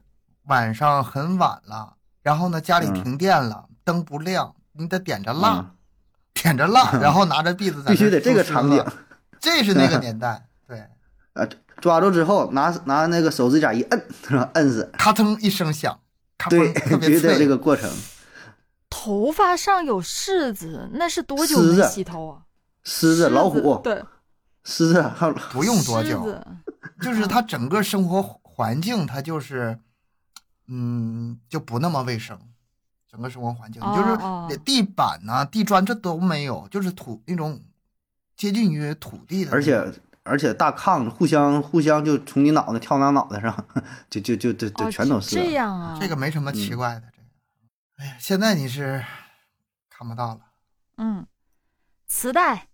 晚上很晚了，然后呢家里嗯停电了，灯不亮，你得点着蜡，嗯 点着蜡，然后 拿着篦子在那必须得这个场景，这是那个 年代，对，啊，抓住之后拿拿那个手指甲一摁，是吧？摁死，咔噔一声响，咔对，嘣特 别必须得有这。个过程。头发上有虱子，那是多久没洗头啊？狮子、老虎、对，狮子还有 不用多久，就是它整个生活环境，它就是，嗯，就不那么卫生，整个生活环境哦就是地板呐、地砖这都没有，就是土那种接近于土地的而，且而且大炕互相互相就从你脑袋跳到脑袋上，就就就就就哦全都是。这样啊。这个没什么奇嗯怪的。这个，哎呀，现在你是看不到了。嗯，磁带，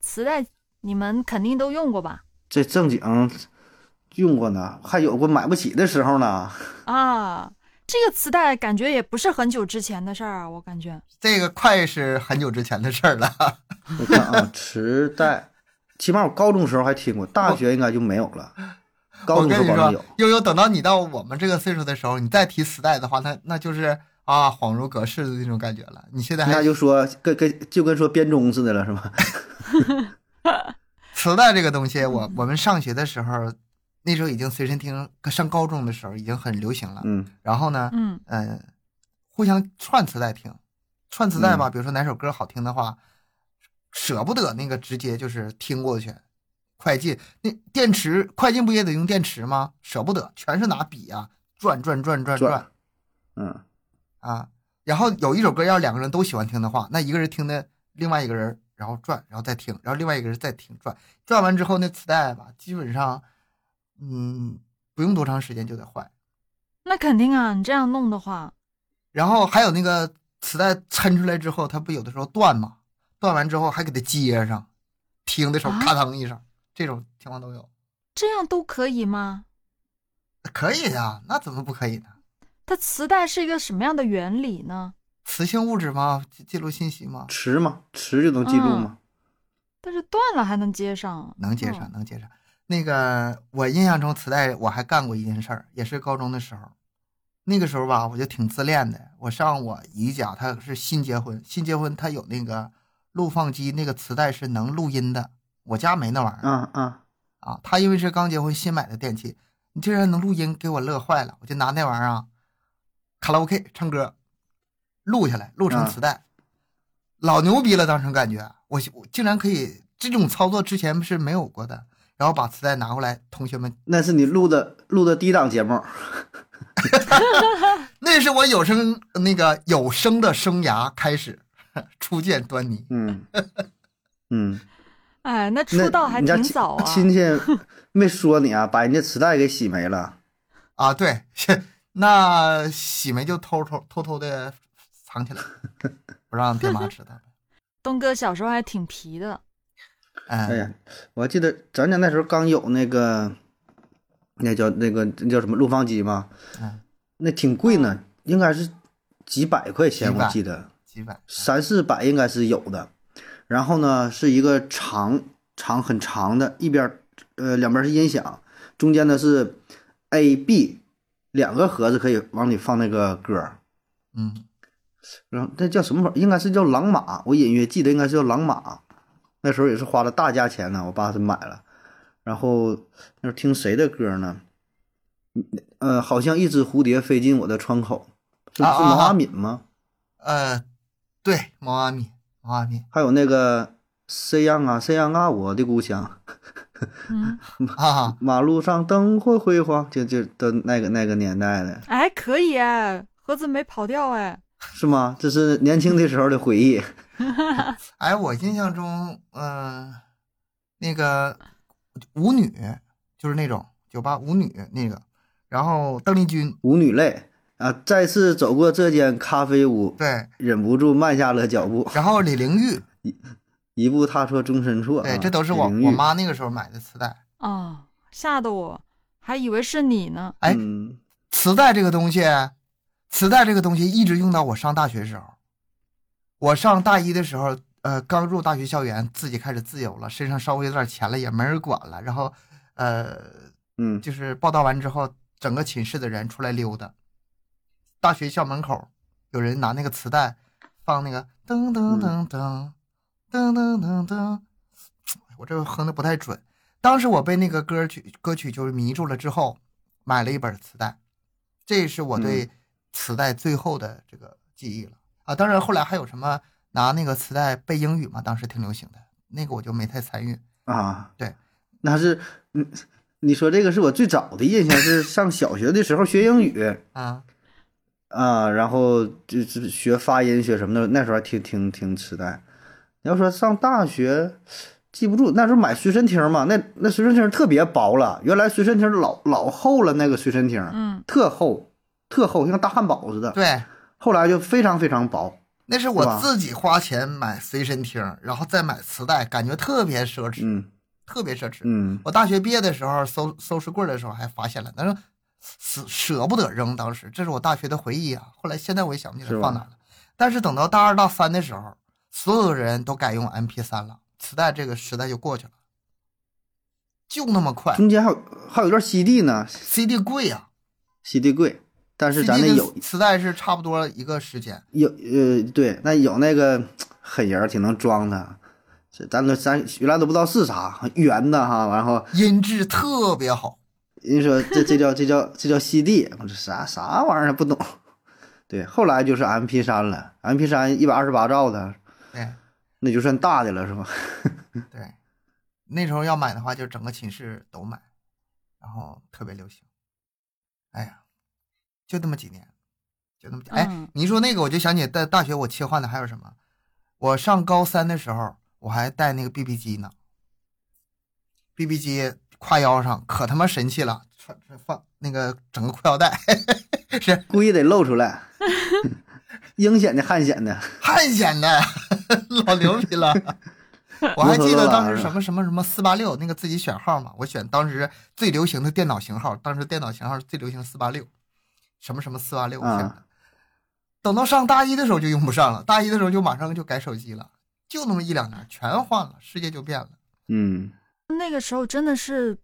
磁带你们肯定都用过吧？这正经用过呢，还有过买不起的时候呢。啊，这个磁带感觉也不是很久之前的事儿啊，我感觉。这个快是很久之前的事儿了。我看啊，磁带，起码我高中时候还听过，大学应该就没有了。高我中时跟你说候保证有，，悠悠，等到你到我们这个岁数的时候，你再提磁带的话，那那就是啊，恍如隔世的那种感觉了。你现在还那就说跟跟就跟说编钟似的了，是吧？磁带这个东西，我我们上学的时候，那时候已经随身听，上高中的时候已经很流行了。嗯然后呢，嗯嗯，互相串磁带听，串磁带吧，比如说哪首歌好听的话，舍不得那个直接就是听过去，快进那电池快进不也得用电池吗？舍不得，全是拿笔啊转转转转转嗯，啊。然后有一首歌要两个人都喜欢听的话，那一个人听的，另外一个人然后转，然后再听，然后另外一个人再听转，转完之后那磁带吧，基本上，嗯，不用多长时间就得坏。那肯定啊，你这样弄的话，然后还有那个磁带抻出来之后，它不有的时候断吗？断完之后还给它接上，听的时候啊咔当一声，这种情况都有。这样都可以吗？可以呀，那怎么不可以呢？它磁带是一个什么样的原理呢？磁性物质吗？记记录信息吗？磁吗，磁就能记录吗。但是断了还能接上，能接上，嗯能接上。那个我印象中磁带我还干过一件事儿，也是高中的时候。那个时候吧，我就挺自恋的。我上我姨家，她是新结婚，新结婚她有那个录放机，那个磁带是能录音的。我家没那玩意儿嗯嗯，啊。他因为是刚结婚新买的电器，你竟然能录音，给我乐坏了。我就拿那玩意儿啊，卡拉 OK 唱歌，录下来，录成磁带，老牛逼了。当时感觉我我竟然可以这种操作，之前是没有过的。然后把磁带拿过来，同学们，那是你录的录的第一档节目。那是我有声那个有声的生涯开始 初见端倪。嗯嗯，哎，那那出道还挺早啊。亲戚没说你啊，把人家磁带给洗没了。啊，对，那洗没就偷偷偷偷的藏起来，不让爹妈知道。东哥小时候还挺皮的，嗯，哎呀，我还记得咱家那时候刚有那个，那叫那个那叫什么录放机嘛，嗯，那挺贵呢，应该是几百块钱，我记得几百，三四百应该是有的。然后呢，是一个长长很长的，一边儿呃两边是音响，中间呢是 A B 两个盒子可以往里放那个歌儿。嗯，然后那叫什么玩意儿？应该是叫朗玛，我隐约记得应该是叫朗玛。那时候也是花了大价钱呢，我爸是买了。然后那时候听谁的歌呢？呃，好像一只蝴蝶飞进我的窗口，是毛阿敏吗？呃，对，毛阿敏，毛阿敏还有那个谁样啊，谁样啊，我的故乡，嗯，啊，马路上灯火辉煌，就就的那个那个年代的，哎，可以哎，盒子没跑掉哎。是吗？这是年轻的时候的回忆。哎，我印象中，嗯、那个舞女就是那种酒吧舞女那个，然后邓丽君，舞女泪啊，再次走过这间咖啡屋，对，忍不住慢下了脚步，然后李玲玉，一步踏错终身错。对，啊这都是我我妈那个时候买的磁带。哦，吓得我还以为是你呢。哎嗯磁带这个东西，磁带这个东西一直用到我上大学时候。我上大一的时候，呃，刚入大学校园，自己开始自由了，身上稍微有点钱了，也没人管了。然后，呃，嗯就是报道完之后，整个寝室的人出来溜达。大学校门口有人拿那个磁带放那个噔噔噔噔噔噔噔噔，我这哼的不太准。当时我被那个歌曲歌曲就是迷住了之后，买了一本磁带，这是我对磁带最后的这个记忆了。啊。当然后来还有什么拿那个磁带背英语嘛，当时挺流行的，那个我就没太参与。啊，对，那是嗯，你说这个是我最早的印象，是上小学的时候学英语。啊，啊，然后就是学发音学什么的，那时候还听听听磁带。你要说上大学。记不住，那时候买随身听嘛，那那随身听特别薄了，原来随身听老老厚了，那个随身听，嗯，特厚，特厚，像大汉堡似的。对，后来就非常非常薄。那是我自己花钱买随身听，然后再买磁带，感觉特别奢侈，嗯特别奢侈。嗯我大学毕业的时候收收拾柜的时候还发现了，但是舍舍不得扔，当时这是我大学的回忆啊。后来现在我也想不起来放哪了。但是等到大二大三的时候，所有人都改用 MP 3了，磁带这个时代就过去了，就那么快。中间还有还有一段 CD 呢 CD 贵呀、，CD 贵，但是咱那有磁带是差不多一个时间。有呃对，那有那个狠人儿挺能装的，这咱都咱原来都不知道是啥，圆的哈，然后音质特别好，人家说这这叫这叫这叫 CD，我说啥啥玩意儿不懂，对，后来就是 MP 三了，MP 三一百二十八兆的，对那就算大的了，是吧？对，那时候要买的话，就整个寝室都买，然后特别流行。哎呀，就这么几年，就那么几哎嗯，你一说那个，我就想起在大学我切换的还有什么？我上高三的时候，我还带那个 BB 机呢，BB 机挎腰上可他妈神气了，穿穿放那个整个裤腰带，是故意得露出来，阴险的汉显的，汉显的，老牛逼了。我还记得当时什么什么什么四八六那个自己选号嘛，我选当时最流行的电脑型号，当时电脑型号最流行四八六，什么什么四八六我选的。啊等到上大一的时候就用不上了，大一的时候就马上就改手机了，就那么一两年全换了，世界就变了。嗯，那个时候真的是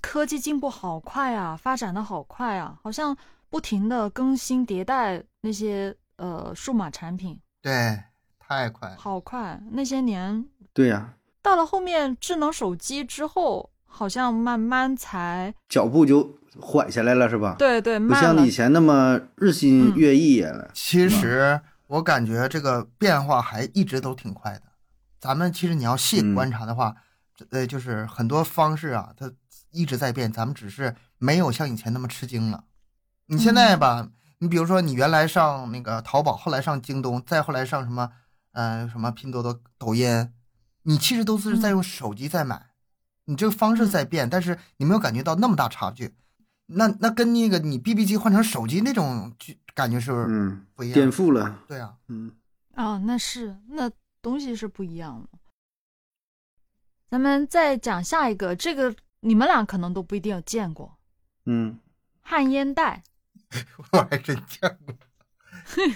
科技进步好快啊，发展的好快啊，好像不停的更新迭代那些呃数码产品，对，太快。好快。那些年对呀、到了后面智能手机之后，好像慢慢才脚步就缓下来了，是吧？，对对不像以。前那么日新嗯月异了。其实我感觉这个变化还一直都挺快的。咱们其实你要细嗯观察的话，这呃，就是很多方式啊，它一直在变，咱们只是没有像以前那么吃惊了。你现在吧，你比如说你原来上那个淘宝，后来上京东，再后来上什么，呃，什么拼多多、抖音，你其实都是在用手机在买，你这个方式在变，但是你没有感觉到那么大差距。那那跟那个你 BB 机换成手机那种就感觉是嗯，不一样。颠覆了。对啊，嗯，啊，那是那东西是不一样的。咱们再讲下一个，这个你们俩可能都不一定有见过嗯，旱烟袋。我还真见过。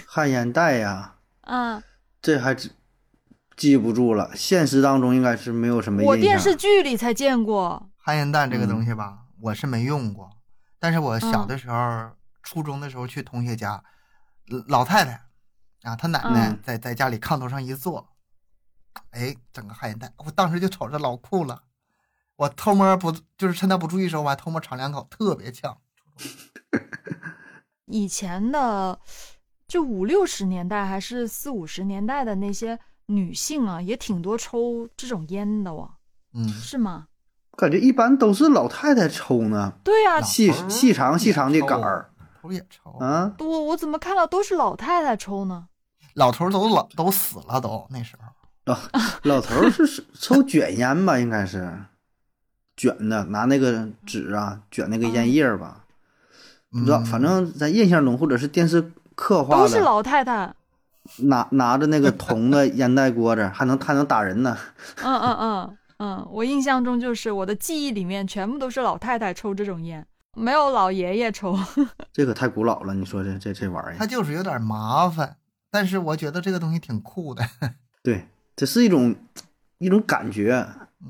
旱烟袋呀，嗯，这还记记不住了。现实当中应该是没有什么印象。我电视剧里才见过。旱烟袋这个嗯东西吧，我是没用过，但是我小嗯的时候，初中的时候去同学家，老太太啊，她奶奶嗯在在家里炕头上一坐，哎，整个旱烟袋，我当时就瞅着老酷了。我偷摸不就是趁他不注意的时候，我还偷摸尝两口，特别呛。以前的就五六十年代还是四五十年代的那些女性啊，也挺多抽这种烟的哦，嗯，是吗？感觉一般都是老太太抽呢，对呀、老细细长细长的杆儿头也抽，啊。我我怎么看到都是老太太抽呢？老头都老都死了都那时候。老老头是是抽卷烟吧？应该是卷的，拿那个纸啊卷那个烟叶儿吧。不知道，嗯反正咱印象中或者是电视刻画的，都是老太太。拿拿着那个铜的烟袋锅子，还能还能打人呢。嗯嗯嗯嗯，我印象中就是我的记忆里面全部都是老太太抽这种烟，没有老爷爷抽。这个太古老了，你说这这这玩意儿它，就是有点麻烦，但是我觉得这个东西挺酷的。对，这是一种一种感觉，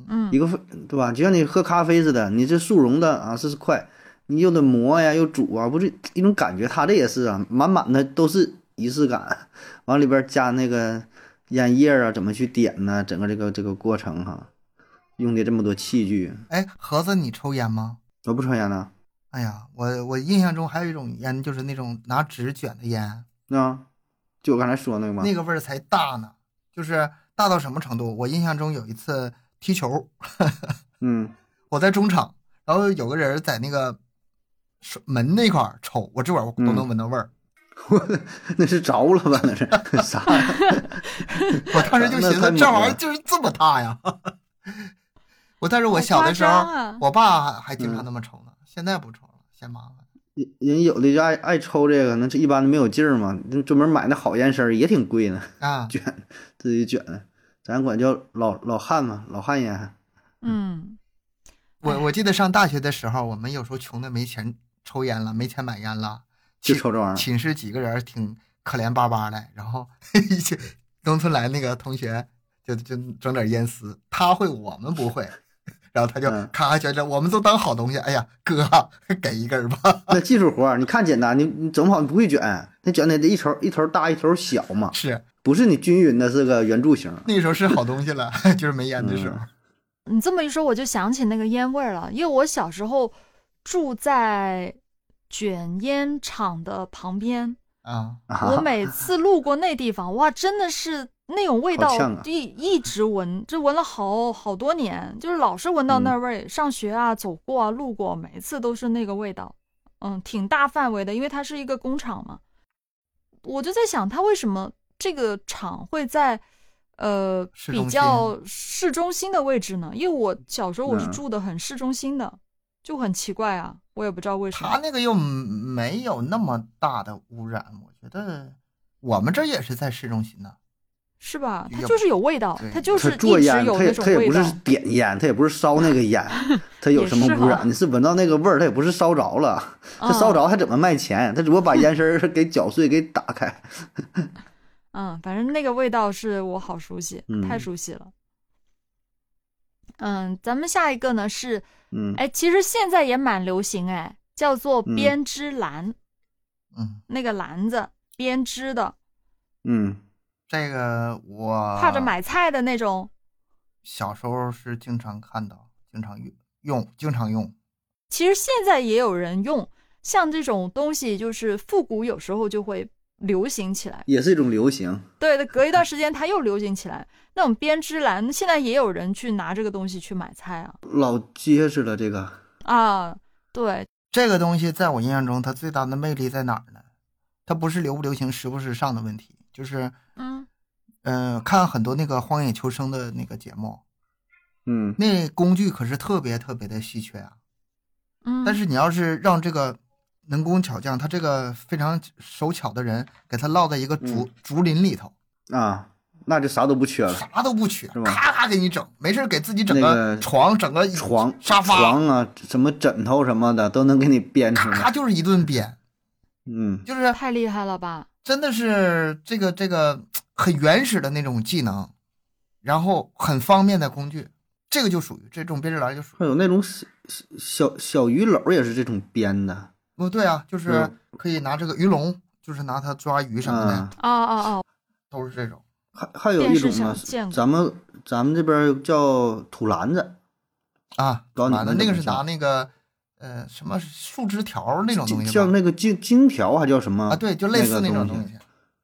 嗯一个对吧？就像你喝咖啡似的，你这速溶的啊是快，你又得磨呀又煮啊，不是一种感觉。它这也是啊，满满的都是仪式感，往里边加那个烟叶啊，怎么去点呢？整个这个这个过程哈、用的这么多器具，哎，盒子，你抽烟吗？我不抽烟呢哎呀，我我印象中还有一种烟，就是那种拿纸卷的烟，啊，就我刚才说那个嘛，那个味儿才大呢。就是大到什么程度？我印象中有一次踢球，嗯，我在中场，然后有个人在那个门那块儿抽，我这会儿都能闻到味儿。我那是着了吧？那是啥呀？我当时就寻思，这玩意儿就是这么大呀！我但是我小的时候，我爸还还经嗯常那么抽呢，现在不抽了，嫌麻烦。人人有的就爱爱抽这个，那这一般的没有劲儿嘛，就专门买那好烟丝儿也挺贵呢，啊，卷自己卷，咱管叫老老汉嘛，老汉烟。嗯，我我记得上大学的时候，我们有时候穷的没钱抽烟了，没钱买烟了，就抽这玩意儿。寝室几个人挺可怜巴巴的，然后 就农村来那个同学就就整点烟丝，他会我们不会，然后他就嗯咔卷着，我们都当好东西。哎呀，哥 给一根儿吧。那技术活儿，你看简单，你你整不好你不会卷，那卷的得一头一头大一头小嘛，是不是你均匀的，是个圆柱形。那时候是好东西了，就是没烟的时候。你这么一说，我就想起那个烟味儿了，因为我小时候住在卷烟厂的旁边，啊，我每次路过那地方，哇，真的是那种味道一一直闻，这闻了好好多年，就是老是闻到那嗯味儿。上学啊，走过啊，路过，每次都是那个味道。嗯，挺大范围的，因为它是一个工厂嘛。我就在想，它为什么这个厂会在呃比较市中心的位置呢？因为我小时候我是嗯住的很市中心的，就很奇怪啊，我也不知道为什么。它那个又没有那么大的污染，我觉得我们这也是在市中心呢。是吧？它就是有味道，它它就是做烟，一直有它也那种味道它也不是。点烟，它也不是烧那个 烟，它有什么污染？你是闻到那个味儿，它也不是烧着了，它烧嗯着还怎么卖钱？它只不过把烟丝儿 给搅碎，给打开。嗯，反正那个味道是我好熟悉，太嗯熟悉了。嗯，咱们下一个呢是，嗯，哎，其实现在也蛮流行，哎，叫做嗯编织篮，嗯，那个篮子编织的，嗯，这个我怕着买菜的那种。小时候是经常看到，经常用用，经常用。其实现在也有人用，像这种东西，就是复古，有时候就会流行起来。也是一种流行。对的，隔一段时间它又流行起来。那种编织篮，现在也有人去拿这个东西去买菜啊老结实了，这个啊，对，这个东西在我印象中，它最大的魅力在哪儿呢？它不是流不流行、时不时尚的问题，就是，嗯嗯、看很多那个荒野求生的那个节目，嗯，那工具可是特别特别的稀缺啊。嗯，但是你要是让这个能工巧匠，他这个非常手巧的人，给他落在一个竹、嗯竹林里头，啊，那就啥都不缺了。啥都不缺，是吧咔咔给你整，没事给自己整那个个床，整个床、沙发，床啊，什么枕头什么的都能给你编出来。咔就是一顿编，嗯，就是太厉害了吧？真的是这个这个很原始的那种技能，然后很方便的工具，这个就属于这种编织篮就属于。还有那种小小小鱼篓也是这种编的。哦对啊，就是嗯可以拿这个鱼笼，就是拿它抓鱼什么的，啊，哦哦哦，都是这种。还还有一种呢咱们咱们这边叫土篮子，啊，不知道你那个是拿那个呃什么树枝条儿那种东西吧像那个金金条还叫什么啊，对，就类似那种东西，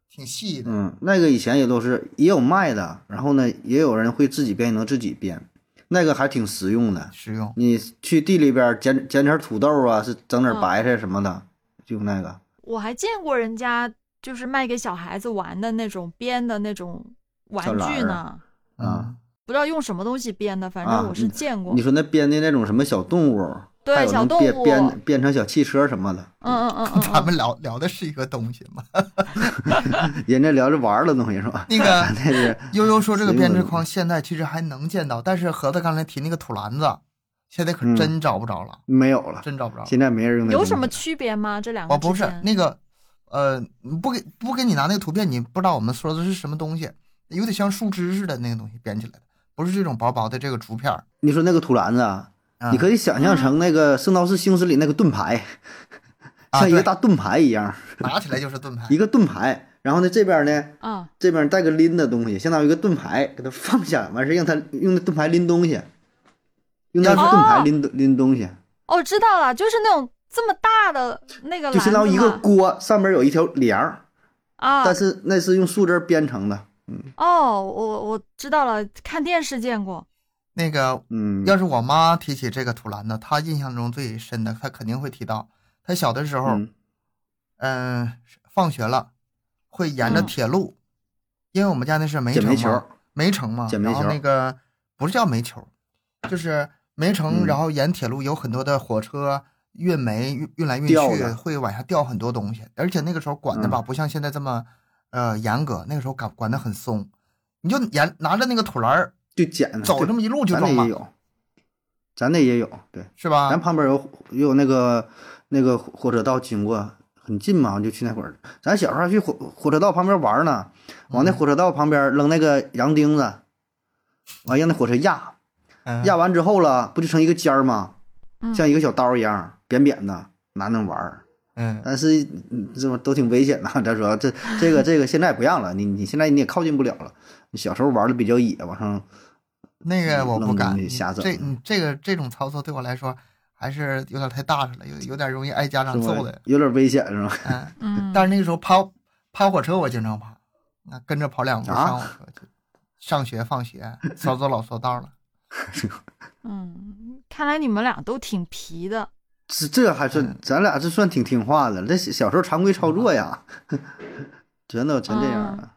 挺细的。嗯，那个以前也都是也有卖的，然后呢，也有人会自己编，也能自己编，那个还挺实用的。实用。你去地里边捡捡点土豆啊，是整点嗯白菜什么的，就那个。我还见过人家就是卖给小孩子玩的那种编的那种玩具呢，啊嗯，不知道用什么东西编的，反啊正我是见过。你说那编的那种什么小动物，还对，有能小动物，编编嗯编成小汽车什么的，嗯嗯嗯咱嗯，们聊聊的是一个东西嘛。人家聊着玩的东西是吧？那个 那是悠悠说这个编织筐现在其实还能见到，但是盒子刚才提那个土篮子，现在可嗯真找不着了，没有了，真找不着。现在没人用有什么区别吗？这两个哦，不是那个，呃，不给不给你拿那个图片，你不知道我们说的是什么东西，有点像树枝似的那个东西编起来的，不是这种薄薄的这个竹片。你说那个土篮子你可以想象成那个《圣斗士星矢》里那个盾牌，像一个大盾牌一样，拿起来就是盾牌一。个盾牌。然后呢，这边呢，啊，这边带个拎的东西，相当于一个盾牌，给它放下，完事让它用那盾牌拎东西，用那要是盾牌拎拎东西，哦，知道了，就是那种这么大的那个就相当于一个锅，上面有一条梁儿，啊但。是那是用树枝编成的。嗯哦，我我知道了，看电视见过。那个，嗯，要是我妈提起这个土篮子，她印象中最深的，她肯定会提到，她小的时候，嗯。嗯、放学了会沿着嗯。铁路，因为我们家那是煤城嘛，煤城嘛，然后那个不是叫煤球，就是煤城，嗯。然后沿铁路有很多的火车运煤运运来运去，会往下掉很多东西，而且那个时候管的吧，嗯。不像现在这么呃严格，那个时候管管的很松，你就沿拿着那个土篮儿就捡走这么一路就咱那也有，咱那也有，对，是吧咱？旁边有有那个那个火车道经过，很近嘛，就去那会儿。咱小时候还去火火车道旁边玩呢，往嗯那火车道旁边扔那个洋钉子，完让那火车压，嗯压完之后了，不就成一个尖儿吗？嗯，像一个小刀一样，扁扁的，拿那玩儿。嗯，但是嗯这么都挺危险的。咱说这这个这个现在不让了，你你现在你也靠近不了了。你小时候玩的比较野，往上那个我不敢，这你这个这种操作对我来说还是有点太大声了，有有点容易挨家长揍的。有点危险是吧？嗯，嗯，但是那个时候爬爬火车我经常爬，那跟着跑两步啊上火车去，上学放学，少走老错道了。嗯，看来你们俩都挺皮的。这这还算嗯咱俩这算挺听话的，这小时候常规操作呀，真的真这样啊。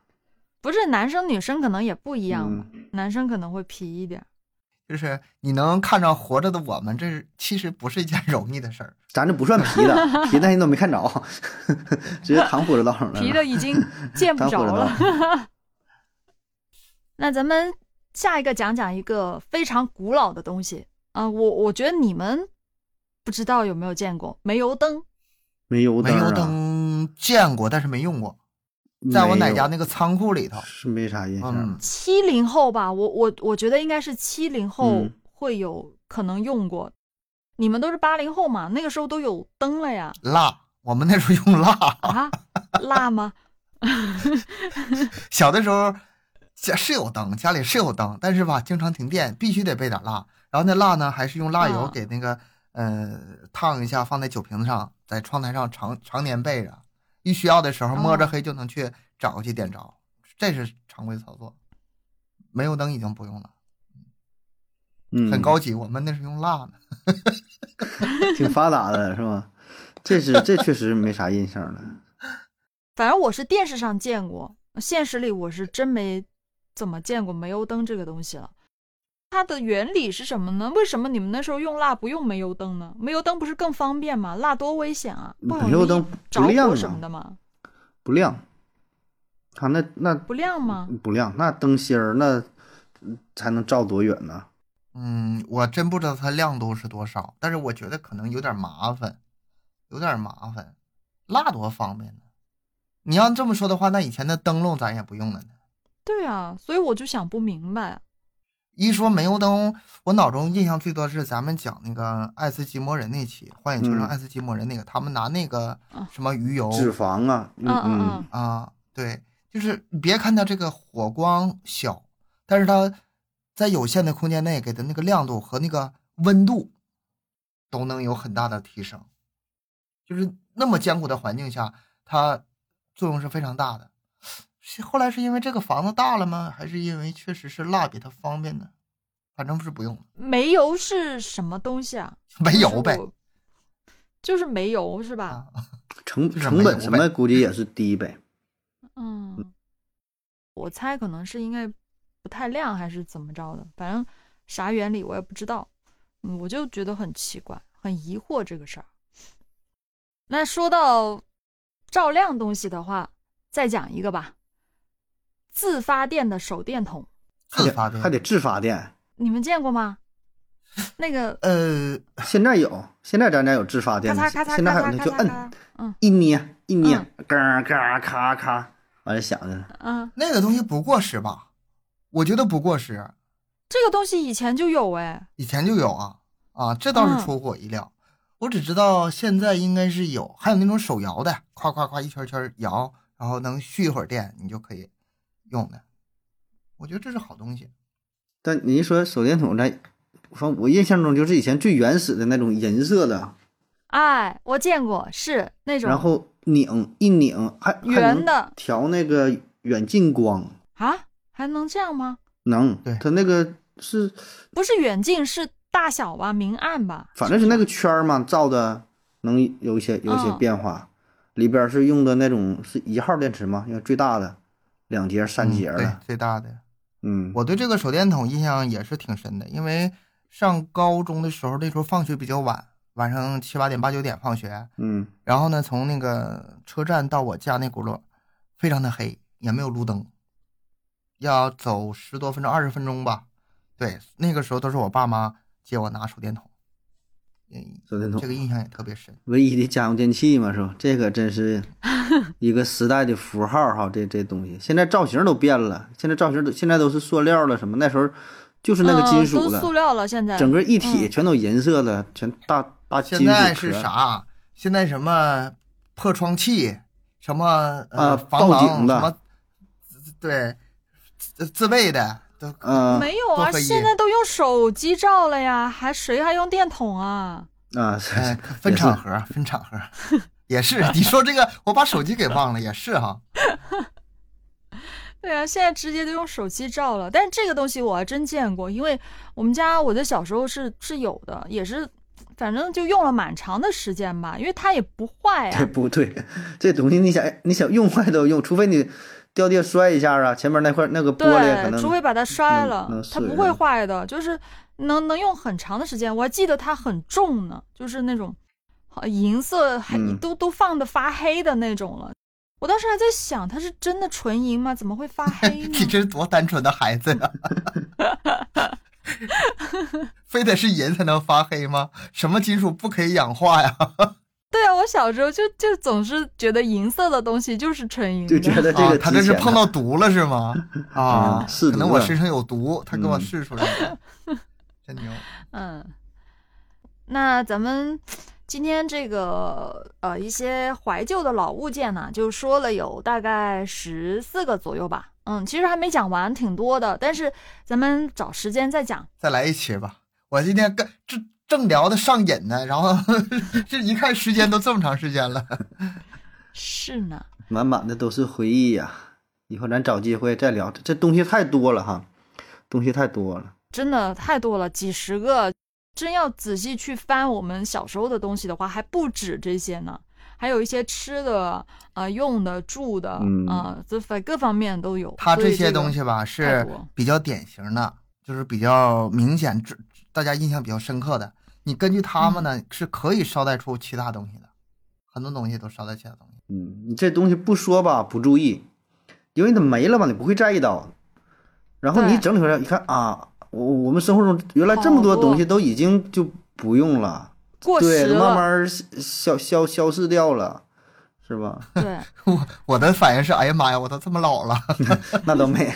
不是男生女生可能也不一样吧，嗯男生可能会皮一点。就是你能看着活着的我们，这是其实不是一件容易的事儿。咱这不算皮的，皮的你都没看着，直接躺火车道上了。皮的已经见不 着了。那咱们下一个讲讲一个非常古老的东西啊、我我觉得你们不知道有没有见过煤油灯？煤油灯、啊，煤油灯见过，但是没用过，在我奶家那个仓库里头。是没啥印象。嗯，七零后吧，我我我觉得应该是七零后嗯会有可能用过。你们都是八零后嘛，那个时候都有灯了呀？蜡，我们那时候用蜡。啊，蜡吗？小的时候家是有灯，家里是有灯，但是吧，经常停电，必须得备点蜡。然后那蜡呢，还是用蜡油啊给那个、呃烫一下，放在酒瓶子上，在窗台上常常年备着，一需要的时候摸着哦黑就能去找去点着，这是常规操作。煤油灯已经不用了，嗯，很高级。我们那是用蜡的。挺发达的是吧？这是这确实没啥印象了。反正我是电视上见过，现实里我是真没怎么见过煤油灯这个东西了。它的原理是什么呢？为什么你们那时候用蜡不用煤油灯呢？煤油灯不是更方便吗？蜡多危险啊！煤油灯着火不亮啊什么的吗？不亮，它那那不亮吗？不亮，那灯芯儿那才能照多远呢？嗯，我真不知道它亮度是多少，但是我觉得可能有点麻烦，有点麻烦。蜡多方便呢！你要这么说的话，那以前的灯笼咱也不用了呢。对啊，所以我就想不明白。一说煤油灯，我脑中印象最多是咱们讲那个爱斯基摩人那期《幻影求生》嗯。爱斯基摩人那个，他们拿那个啊什么鱼油脂肪啊，嗯嗯嗯。嗯，啊，对，就是你别看它这个火光小，但是它在有限的空间内给的那个亮度和那个温度都能有很大的提升，就是那么艰苦的环境下，它作用是非常大的。是后来是因为这个房子大了吗？还是因为确实是蜡比它方便呢？反正是不用，煤油是什么东西啊？煤油呗就是煤油是吧？啊，成成本什么估计也是低呗。嗯，我猜可能是因为不太亮还是怎么着的，反正啥原理我也不知道。嗯，我就觉得很奇怪，很疑惑这个事儿。那说到照亮东西的话，再讲一个吧。自发电的手电筒，自发电还得自发电。你们见过吗？那个呃，现在有，现在咱家有自发电的，嚓咔嚓现在还有那就摁一捏一捏嗯，嘎嘎咔咔，完了响着。嗯，那个东西不过时吧？我觉得不过时。这个东西以前就有哎，以前就有啊啊，这倒嗯是出乎我意料。我只知道现在应该是有，还有那种手摇的，夸夸夸一圈圈摇，然后能续一会儿电，你就可以用的。我觉得这是好东西。但你一说手电筒，咱我我印象中就是以前最原始的那种银色的，哎，我见过，是那种然后拧一拧还圆的调那个远近光，啊，还能这样吗？能，对它那个是不是远近，是大小吧，明暗吧，反正是那个圈儿嘛，照的能有一些有一些嗯变化。里边是用的那种是一号电池嘛，因为最大的两节三节的，，最大的。嗯，我对这个手电筒印象也是挺深的，因为上高中的时候，那时候放学比较晚，晚上七八点八九点放学，嗯然后呢，从那个车站到我家那轱辘，非常的黑，也没有路灯，要走十多分钟、二十分钟吧。对，那个时候都是我爸妈接我拿手电筒，嗯，手电筒这个印象也特别深。唯一的家用电器嘛，是吧？这个真是 一个时代的符号哈，这这东西现在造型都变了，现在造型都现在都是塑料了什么，那时候就是那个金属的，嗯塑料了，现在整个一体嗯全都银色的，全大大金现在是啥？现在什么破窗器，什么呃啊防报警的狼什么，对，自自备的都嗯、没有啊，现在都用手机照了呀，还谁还用电筒啊？啊，分场合，分场合，也是。你说这个，我把手机给忘了，也是哈。对啊，现在直接都用手机照了。但是这个东西我还真见过，因为我们家我的小时候是是有的，也是，反正就用了蛮长的时间吧，因为它也不坏对啊。不对？这东西你想你想用坏都用，除非你掉地摔一下啊，前面那块那个玻璃可，能除非把它摔了，它不会坏的，就是能能用很长的时间。我还记得它很重呢，就是那种银色还、嗯都都放的发黑的那种了。我当时还在想，它是真的纯银吗？怎么会发黑呢？你这是多单纯的孩子呀！非得是银才能发黑吗？什么金属不可以氧化呀？对啊，我小时候就就总是觉得银色的东西就是纯银的，就觉得这个，啊他这是碰到毒了是吗？啊嗯，是可能我身上有毒，他给我嗯试出来的，真牛。嗯，那咱们今天这个呃一些怀旧的老物件呢，就说了有大概十四个左右吧。嗯，其实还没讲完，挺多的，但是咱们找时间再讲。再来一期吧。我今天跟正正聊的上瘾呢，然后 这一看时间都这么长时间了。是呢，满满的都是回忆呀、以后咱找机会再聊，这东西太多了哈，东西太多了。真的太多了，几十个。真要仔细去翻我们小时候的东西的话，还不止这些呢，还有一些吃的、啊、用的、住的嗯啊，这反各方面都有。它这些东西吧是比较典型的，就是比较明显，大家印象比较深刻的。你根据他们呢，是可以捎带出其他东西的，很多东西都捎带其他东西。嗯，你这东西不说吧，不注意，因为它没了吧，你不会在意到。然后你对整理出来，你看啊，我我们生活中原来这么多东西都已经就不用了，过时对，慢慢消消消失掉了，是吧？对。我我的反应是，哎呀妈呀，我都这么老了。那倒没，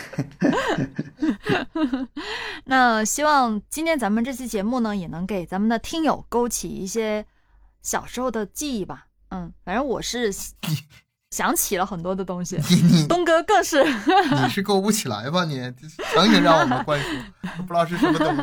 那希望今天咱们这期节目呢，也能给咱们的听友勾起一些小时候的记忆吧。嗯，反正我是想起了很多的东西，你你东哥更是。你是勾不起来吧？你强行让我们灌输，不知道是什么东西。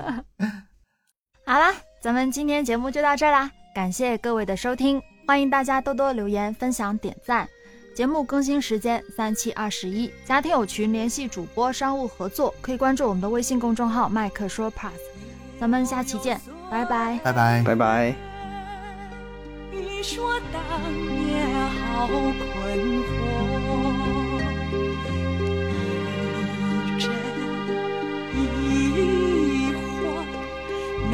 好啦，咱们今天节目就到这儿啦，感谢各位的收听，欢迎大家多多留言、分享、点赞。节目更新时间三七二十一，加听友群联系主播商务合作，可以关注我们的微信公众号“麦克说 Plus”。咱们下期见，拜拜。拜拜。拜拜。你说当年好困惑，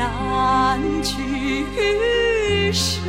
难取舍。